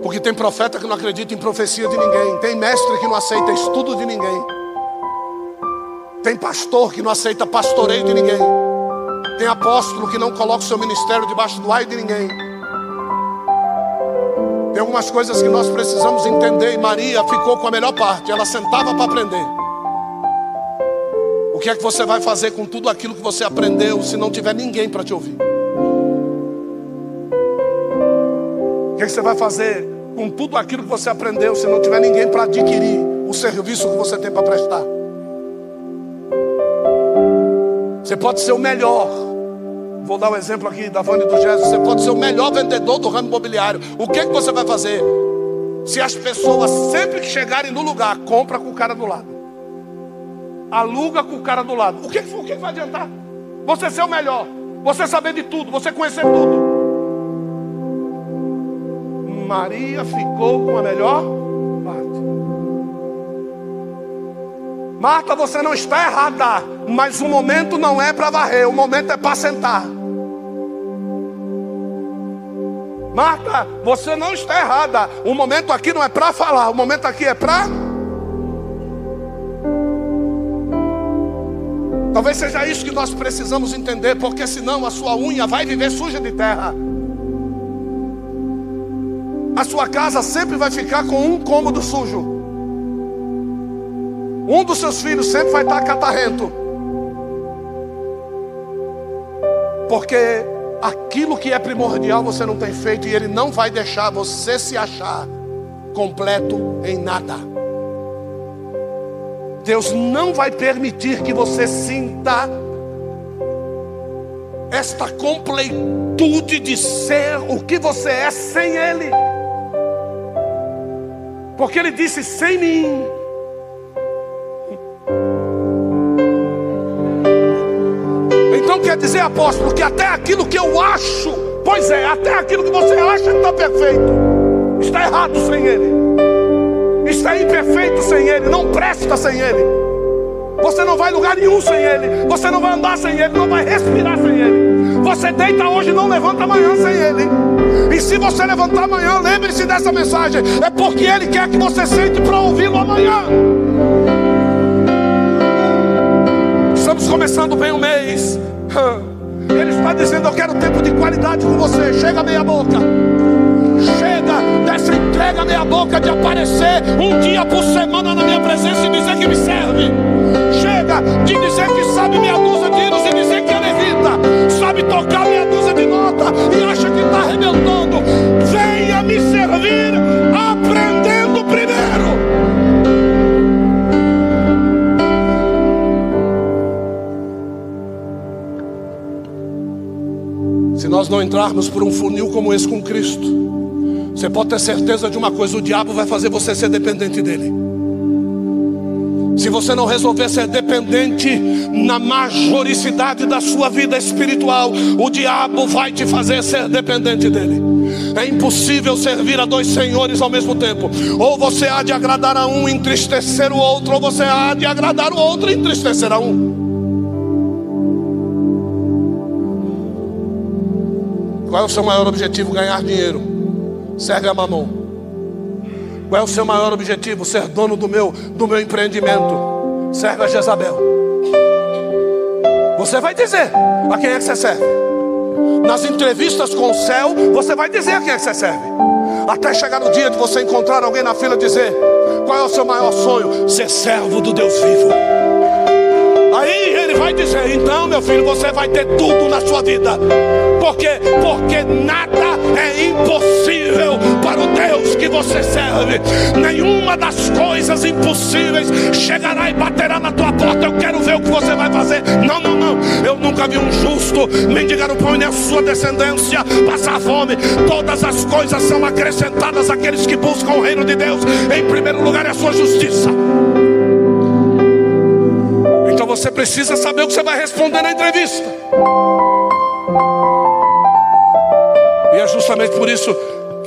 Porque tem profeta que não acredita em profecia de ninguém, tem mestre que não aceita estudo de ninguém. Tem pastor que não aceita pastoreio de ninguém. Tem apóstolo que não coloca o seu ministério debaixo do ar de ninguém. Tem algumas coisas que nós precisamos entender. E Maria ficou com a melhor parte. Ela sentava para aprender. O que é que você vai fazer com tudo aquilo que você aprendeu se não tiver ninguém para te ouvir? O que é que você vai fazer com tudo aquilo que você aprendeu se não tiver ninguém para adquirir o serviço que você tem para prestar? Você pode ser o melhor. Vou dar um exemplo aqui da Vânia do Jesus. Você pode ser o melhor vendedor do ramo imobiliário. O que, que você vai fazer? Se as pessoas sempre que chegarem no lugar, compra com o cara do lado. Aluga com o cara do lado. O que, o que vai adiantar? Você ser o melhor. Você saber de tudo. Você conhecer tudo. Maria ficou com a melhor Marta, você não está errada, mas o momento não é para varrer, o momento é para sentar. Marta, você não está errada. O momento aqui não é para falar, o momento aqui é para. Talvez seja isso que nós precisamos entender, porque senão a sua unha vai viver suja de terra. A sua casa sempre vai ficar com um cômodo sujo. Um dos seus filhos sempre vai estar catarrento. Porque aquilo que é primordial você não tem feito e ele não vai deixar você se achar completo em nada. Deus não vai permitir que você sinta esta completude de ser o que você é sem Ele. Porque Ele disse: sem mim. Quer dizer, apóstolo, que até aquilo que eu acho, pois é, até aquilo que você acha que está perfeito, está errado sem Ele, está imperfeito sem Ele, não presta sem Ele. Você não vai lugar nenhum sem Ele, você não vai andar sem Ele, não vai respirar sem Ele. Você deita hoje e não levanta amanhã sem Ele. E se você levantar amanhã, lembre-se dessa mensagem, é porque Ele quer que você sente para ouvi-lo amanhã. Estamos começando bem o mês. Ele está dizendo: Eu quero tempo de qualidade com você. Chega meia boca. Chega dessa entrega meia boca de aparecer um dia por semana na minha presença e dizer que me serve. Chega de dizer que sabe meia dúzia de hinos e dizer que é levita. Sabe tocar meia dúzia de nota e acha que está arrebentando. Venha me servir aprendendo primeiro. Nós não entrarmos por um funil como esse com Cristo, você pode ter certeza de uma coisa: o diabo vai fazer você ser dependente dele. Se você não resolver ser dependente na majoricidade da sua vida espiritual, o diabo vai te fazer ser dependente dele. É impossível servir a dois senhores ao mesmo tempo. Ou você há de agradar a um e entristecer o outro, ou você há de agradar o outro e entristecer a um. Qual é o seu maior objetivo? Ganhar dinheiro. Serve a mamão. Qual é o seu maior objetivo? Ser dono do meu, do meu empreendimento. Serve a Jezabel. Você vai dizer a quem é que você serve. Nas entrevistas com o céu, você vai dizer a quem é que você serve. Até chegar no dia de você encontrar alguém na fila e dizer: Qual é o seu maior sonho? Ser servo do Deus vivo. Aí vai dizer: Então, meu filho, você vai ter tudo na sua vida. Por quê? Porque nada é impossível para o Deus que você serve. Nenhuma das coisas impossíveis chegará e baterá na tua porta. Eu quero ver o que você vai fazer. Não, não, não. Eu nunca vi um justo mendigar o pão e a sua descendência passar fome. Todas as coisas são acrescentadas àqueles que buscam o reino de Deus. Em primeiro lugar é a sua justiça. Você precisa saber o que você vai responder na entrevista. E é justamente por isso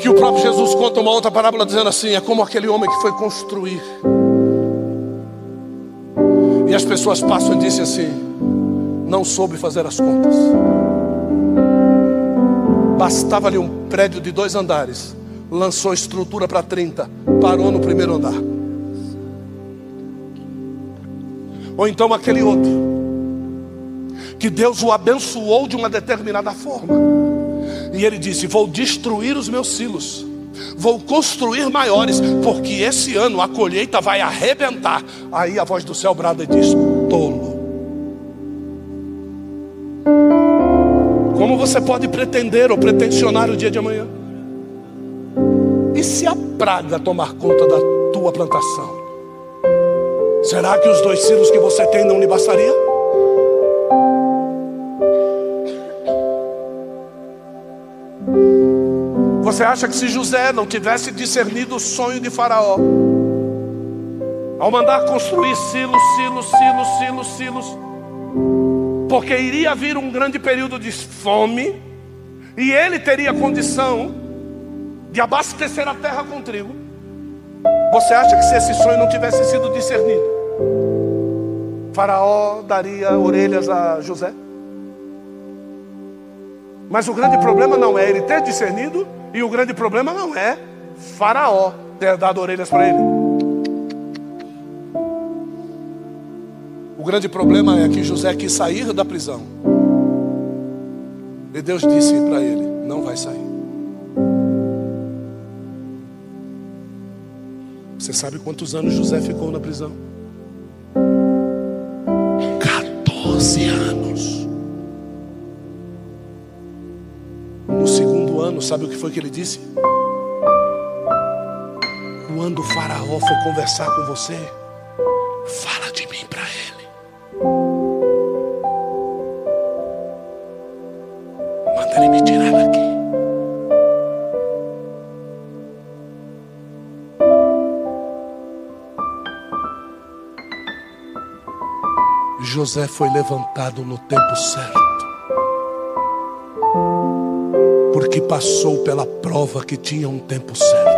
que o próprio Jesus conta uma outra parábola dizendo assim: é como aquele homem que foi construir. E as pessoas passam e dizem assim: não soube fazer as contas. Bastava-lhe um prédio de dois andares, lançou estrutura para 30, parou no primeiro andar. Ou então aquele outro, que Deus o abençoou de uma determinada forma. E ele disse: Vou destruir os meus silos, vou construir maiores, porque esse ano a colheita vai arrebentar. Aí a voz do céu brada e diz: Tolo. Como você pode pretender ou pretensionar o dia de amanhã? E se a praga tomar conta da tua plantação? Será que os dois silos que você tem não lhe bastaria? Você acha que se José não tivesse discernido o sonho de Faraó, ao mandar construir silos, silos, silos, silos, silos, porque iria vir um grande período de fome, e ele teria condição de abastecer a terra com trigo. Você acha que se esse sonho não tivesse sido discernido, Faraó daria orelhas a José? Mas o grande problema não é ele ter discernido E o grande problema não é Faraó ter dado orelhas para ele. O grande problema é que José quis sair da prisão. E Deus disse para ele: Não vai sair. Você sabe quantos anos José ficou na prisão? 14 anos. No segundo ano, sabe o que foi que ele disse? Quando o Faraó for conversar com você, fala de mim para ele. Manda ele me tirar José foi levantado no tempo certo, porque passou pela prova que tinha um tempo certo.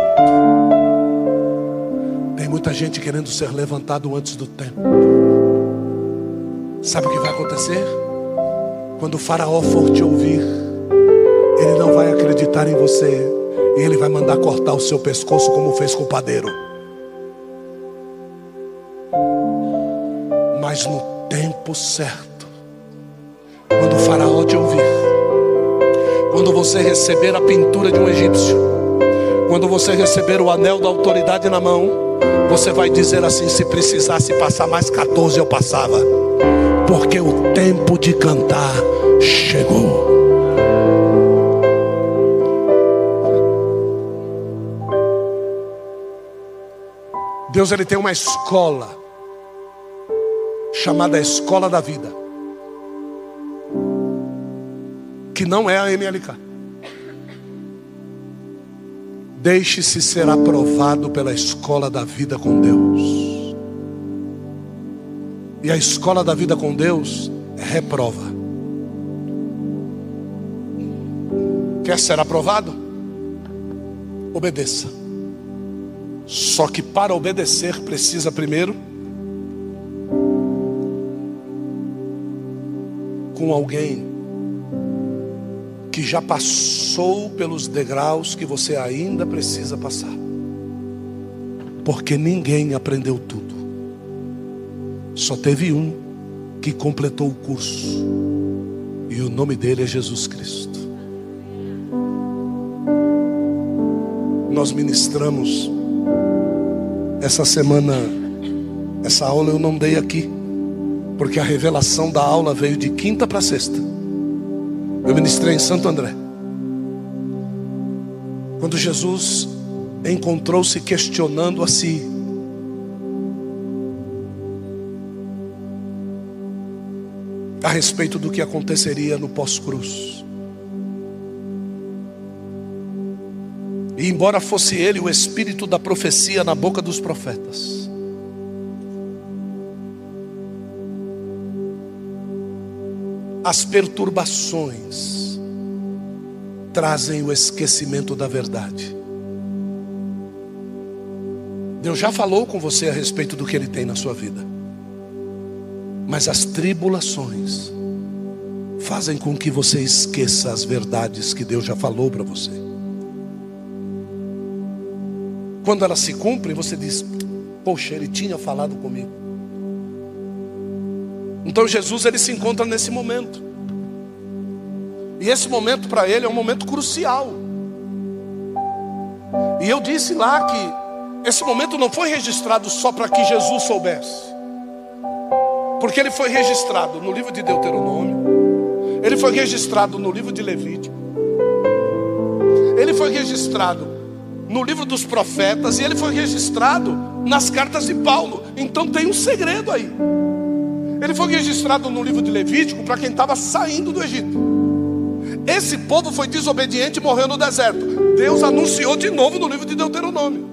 Tem muita gente querendo ser levantado antes do tempo. Sabe o que vai acontecer? Quando o Faraó for te ouvir, ele não vai acreditar em você, e ele vai mandar cortar o seu pescoço, como fez com o padeiro. Mas no tempo certo, quando o Faraó te ouvir, quando você receber a pintura de um egípcio, quando você receber o anel da autoridade na mão, você vai dizer assim: se precisasse passar mais 14, eu passava. Porque o tempo de cantar chegou. Deus ele tem uma escola chamada Escola da Vida, que não é a MLK. Deixe-se ser aprovado pela escola da vida com Deus. E a escola da vida com Deus reprova. Quer ser aprovado? Obedeça. Só que para obedecer precisa primeiro com alguém que já passou pelos degraus que você ainda precisa passar. Porque ninguém aprendeu tudo. Só teve um que completou o curso. E o nome dele é Jesus Cristo. Nós ministramos essa semana, essa aula eu não dei aqui, porque a revelação da aula veio de quinta para sexta. Eu ministrei em Santo André. Quando Jesus encontrou-se questionando a si, a respeito do que aconteceria no pós-cruz. E embora fosse ele o espírito da profecia na boca dos profetas, as perturbações trazem o esquecimento da verdade. Deus já falou com você a respeito do que Ele tem na sua vida. Mas as tribulações fazem com que você esqueça as verdades que Deus já falou para você. Quando elas se cumprem, você diz: Poxa, ele tinha falado comigo. Então Jesus ele se encontra nesse momento. E esse momento para ele é um momento crucial. E eu disse lá que esse momento não foi registrado só para que Jesus soubesse. Porque ele foi registrado no livro de Deuteronômio, ele foi registrado no livro de Levítico, ele foi registrado no livro dos profetas e ele foi registrado nas cartas de Paulo. Então tem um segredo aí. Ele foi registrado no livro de Levítico para quem estava saindo do Egito. Esse povo foi desobediente e morreu no deserto. Deus anunciou de novo no livro de Deuteronômio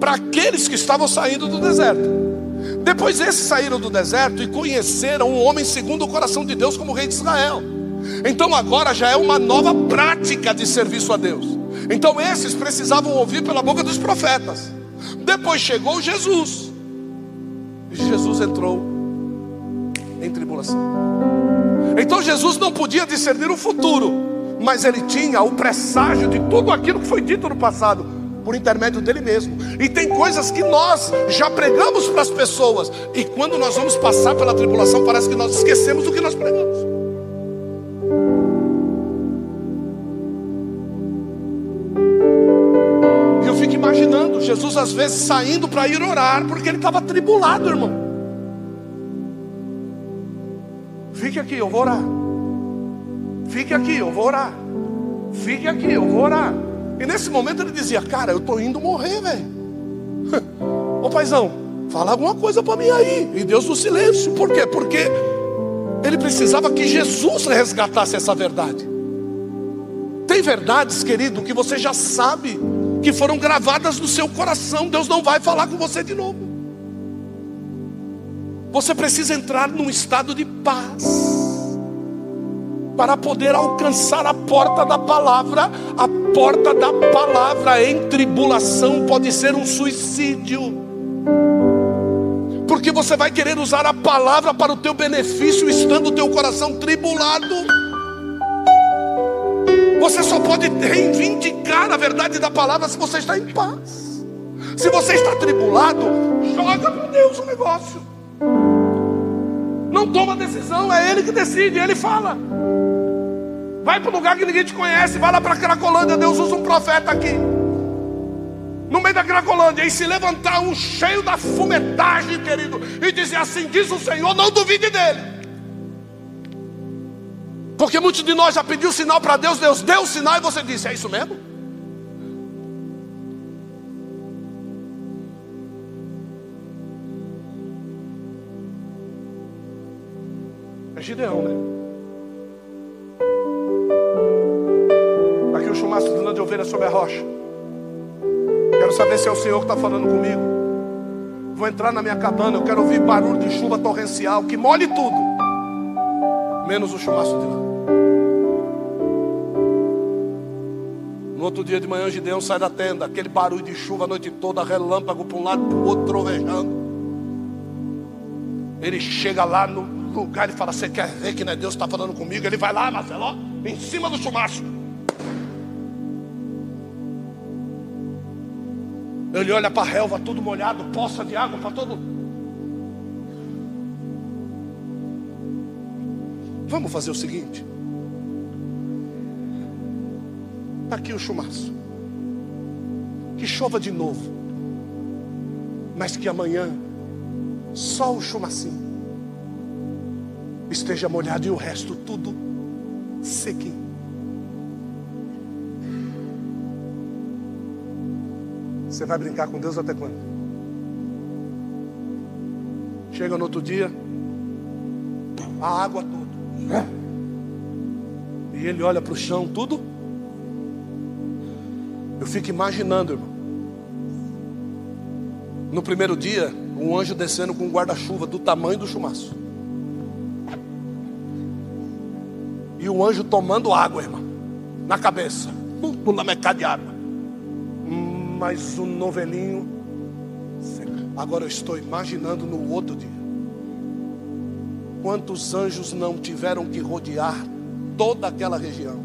para aqueles que estavam saindo do deserto. Depois esses saíram do deserto e conheceram um homem segundo o coração de Deus como rei de Israel. Então agora já é uma nova prática de serviço a Deus. Então esses precisavam ouvir pela boca dos profetas. Depois chegou Jesus. E Jesus entrou em tribulação. Então Jesus não podia discernir o futuro, mas ele tinha o presságio de tudo aquilo que foi dito no passado, por intermédio dele mesmo. E tem coisas que nós já pregamos para as pessoas, e quando nós vamos passar pela tribulação, parece que nós esquecemos do que nós pregamos. E eu fico imaginando Jesus às vezes saindo para ir orar, porque ele estava tribulado, irmão. Fique aqui, eu vou orar. Fique aqui, eu vou orar. Fique aqui, eu vou orar. E nesse momento ele dizia: Cara, eu estou indo morrer, velho. (laughs) Ô paizão, fala alguma coisa para mim aí. E Deus no silêncio. Por quê? Porque ele precisava que Jesus resgatasse essa verdade. Tem verdades, querido, que você já sabe que foram gravadas no seu coração. Deus não vai falar com você de novo. Você precisa entrar num estado de paz para poder alcançar a porta da palavra. A porta da palavra em tribulação pode ser um suicídio. Porque você vai querer usar a palavra para o teu benefício, estando o teu coração tribulado. Você só pode reivindicar a verdade da palavra se você está em paz. Se você está tribulado, joga para Deus o negócio. Não toma decisão, é Ele que decide, Ele fala. Vai para um lugar que ninguém te conhece, vai lá para Cracolândia, Deus usa um profeta aqui. No meio da Cracolândia, e se levantar um cheio da fumetagem, querido, e dizer assim: diz o Senhor, não duvide dele. Porque muitos de nós já pediu sinal para Deus, Deus deu o sinal e você disse: é isso mesmo? Gideão, né? Aqui o chumaço de ovelha sobre a rocha. Quero saber se é o Senhor que está falando comigo. Vou entrar na minha cabana, eu quero ouvir barulho de chuva torrencial que molhe tudo, menos o chumaço de lá. No outro dia de manhã, Gideão sai da tenda, aquele barulho de chuva a noite toda, relâmpago para um lado para o outro, trovejando. Ele chega lá no lugar e fala: Você quer ver que não é Deus está falando comigo? Ele vai lá, Marcelo, em cima do chumaço. Ele olha para a relva, tudo molhado, poça de água para todo. Vamos fazer o seguinte. Está aqui o chumaço. Que chova de novo. Mas que amanhã só o chumacinho esteja molhado e o resto tudo sequinho. Você vai brincar com Deus até quando? Chega no outro dia, a água toda. E ele olha para o chão, tudo. Eu fico imaginando, irmão. No primeiro dia, um anjo descendo com um guarda-chuva do tamanho do chumaço. E o anjo tomando água, irmão, na cabeça. Pula metade de água. Mas o novelinho. Agora eu estou imaginando no outro dia. Quantos anjos não tiveram que rodear toda aquela região.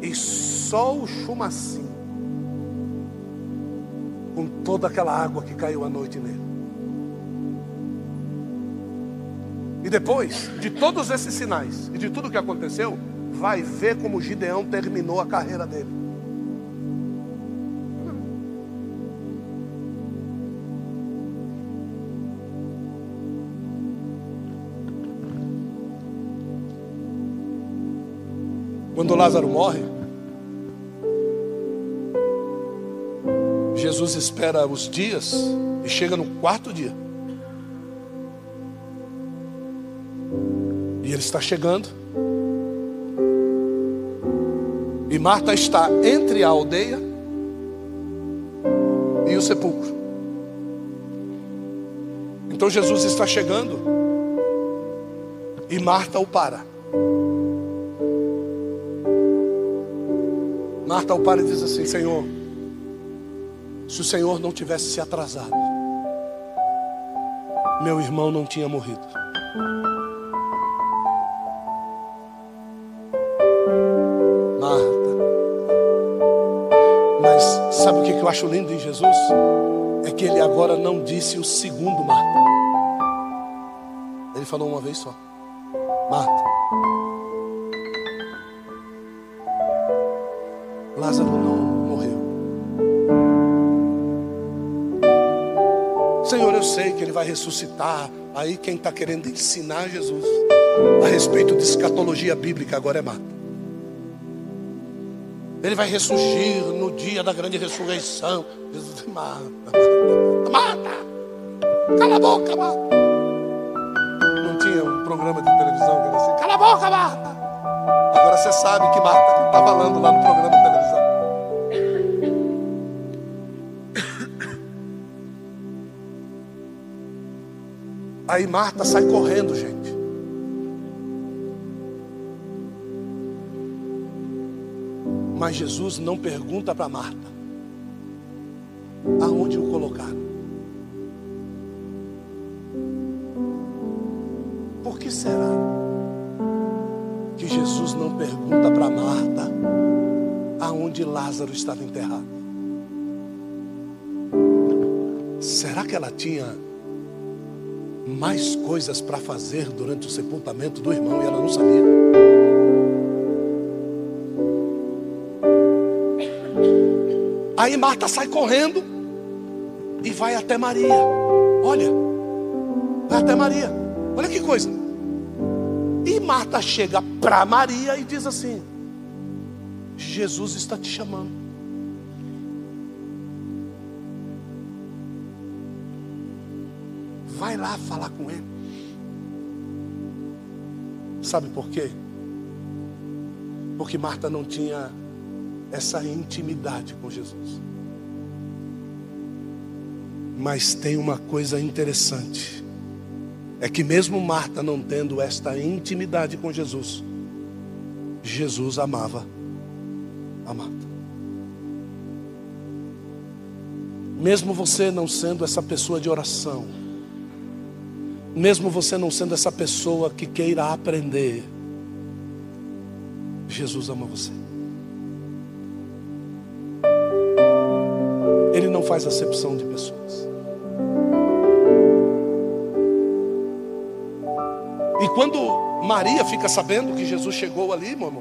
E só o chumacinho. Com toda aquela água que caiu à noite nele. Depois de todos esses sinais e de tudo que aconteceu, vai ver como Gideão terminou a carreira dele. Quando Lázaro morre, Jesus espera os dias e chega no quarto dia. Ele está chegando. E Marta está entre a aldeia e o sepulcro. Então Jesus está chegando e Marta o para. Marta o para e diz assim: Senhor, se o Senhor não tivesse se atrasado, meu irmão não tinha morrido. Acho lindo em Jesus é que ele agora não disse o segundo Marta. Ele falou uma vez só: Marta, Lázaro não morreu. Senhor, eu sei que ele vai ressuscitar. Aí quem está querendo ensinar Jesus a respeito de escatologia bíblica agora é Marta. Ele vai ressurgir dia da grande ressurreição. Jesus mata, mata, mata. Cala a boca, mata. Não tinha um programa de televisão que era assim, cala a boca, Marta. Agora você sabe que Marta está falando lá no programa de televisão. Aí Marta sai correndo, gente. Mas Jesus não pergunta para Marta aonde o colocaram. Por que será que Jesus não pergunta para Marta aonde Lázaro estava enterrado? Será que ela tinha mais coisas para fazer durante o sepultamento do irmão e ela não sabia? Aí Marta sai correndo e vai até Maria. Olha, vai até Maria. Olha que coisa. E Marta chega para Maria e diz assim: Jesus está te chamando. Vai lá falar com ele. Sabe por quê? Porque Marta não tinha essa intimidade com Jesus. Mas tem uma coisa interessante: é que, mesmo Marta não tendo esta intimidade com Jesus, Jesus amava a Marta. Mesmo você não sendo essa pessoa de oração, mesmo você não sendo essa pessoa que queira aprender, Jesus ama você. Faz acepção de pessoas. E quando Maria fica sabendo que Jesus chegou ali, meu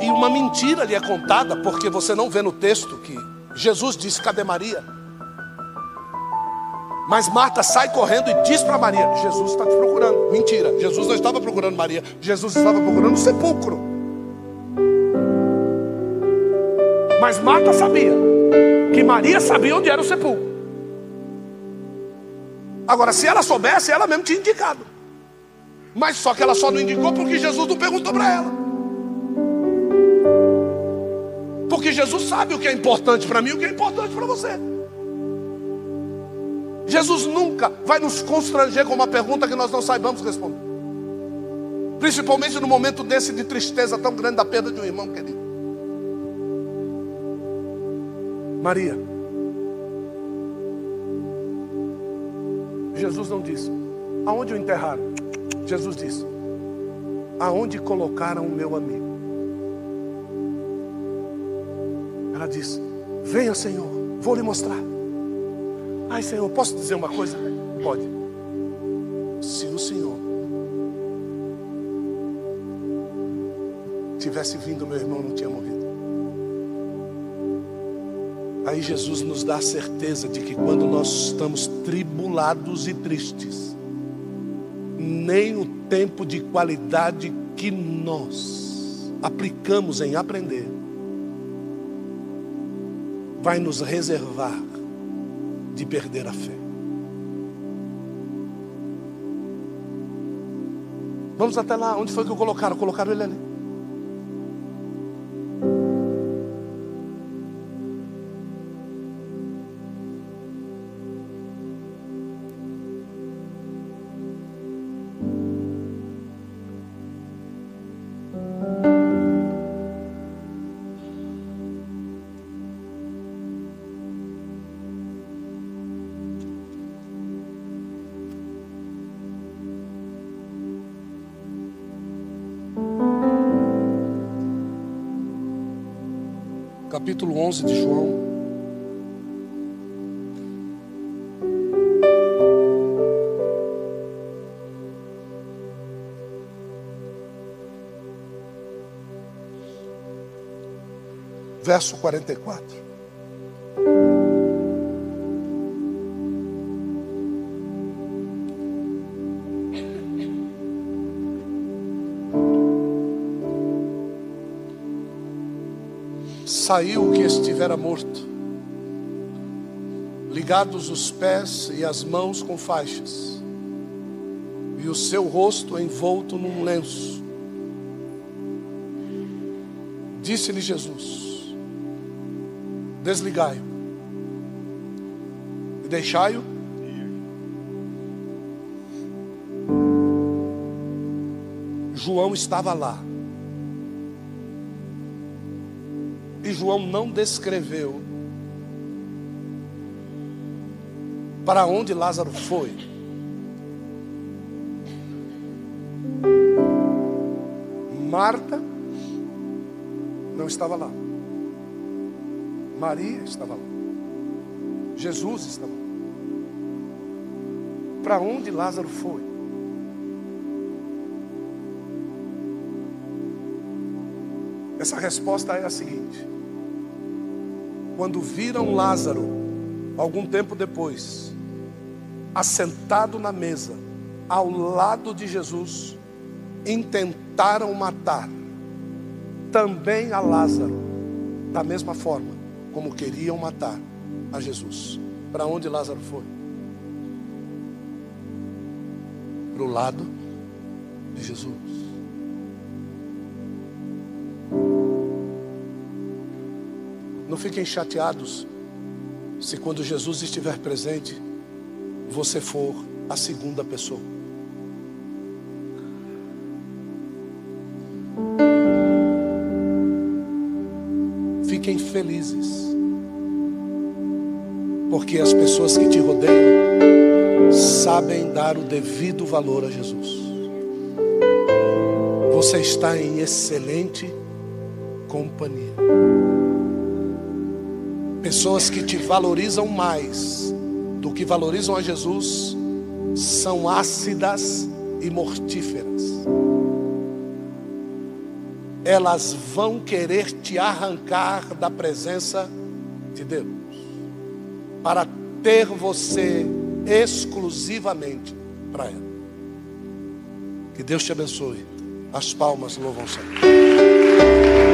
e uma mentira lhe é contada, porque você não vê no texto que Jesus disse: Cadê Maria? Mas Marta sai correndo e diz para Maria: Jesus está te procurando. Mentira, Jesus não estava procurando Maria, Jesus estava procurando o sepulcro. Mas Marta sabia que Maria sabia onde era o sepulcro. Agora, se ela soubesse, ela mesmo tinha indicado. Mas só que ela só não indicou porque Jesus não perguntou para ela. Porque Jesus sabe o que é importante para mim e o que é importante para você. Jesus nunca vai nos constranger com uma pergunta que nós não saibamos responder. Principalmente no momento desse de tristeza tão grande da perda de um irmão querido. Maria. Jesus não disse: Aonde o enterraram? Jesus disse: Aonde colocaram o meu amigo? Ela disse: Venha, Senhor, vou lhe mostrar. Ai, Senhor, posso dizer uma coisa? Pode. Se o Senhor tivesse vindo, meu irmão não tinha morrido. Aí Jesus nos dá a certeza de que quando nós estamos tribulados e tristes, nem o tempo de qualidade que nós aplicamos em aprender vai nos reservar de perder a fé. Vamos até lá, onde foi que eu colocaram? Colocaram ele ali. capítulo 11 de João. Verso 44. Saiu o que estivera morto, ligados os pés e as mãos com faixas, e o seu rosto envolto num lenço. Disse-lhe Jesus: Desligai-o e deixai-o. João estava lá. E João não descreveu para onde Lázaro foi. Marta não estava lá. Maria estava lá. Jesus estava lá. Para onde Lázaro foi? Essa resposta é a seguinte: quando viram Lázaro, algum tempo depois, assentado na mesa, ao lado de Jesus, intentaram matar também a Lázaro, da mesma forma como queriam matar a Jesus. Para onde Lázaro foi? Para o lado de Jesus. Não fiquem chateados se quando Jesus estiver presente, você for a segunda pessoa. fiquem felizes, porque as pessoas que te rodeiam sabem dar o devido valor a Jesus. Você está em excelente companhia. Pessoas que te valorizam mais do que valorizam a Jesus são ácidas e mortíferas elas vão querer te arrancar da presença de Deus, para ter você exclusivamente para ela. Que Deus te abençoe. As palmas louvam o Senhor.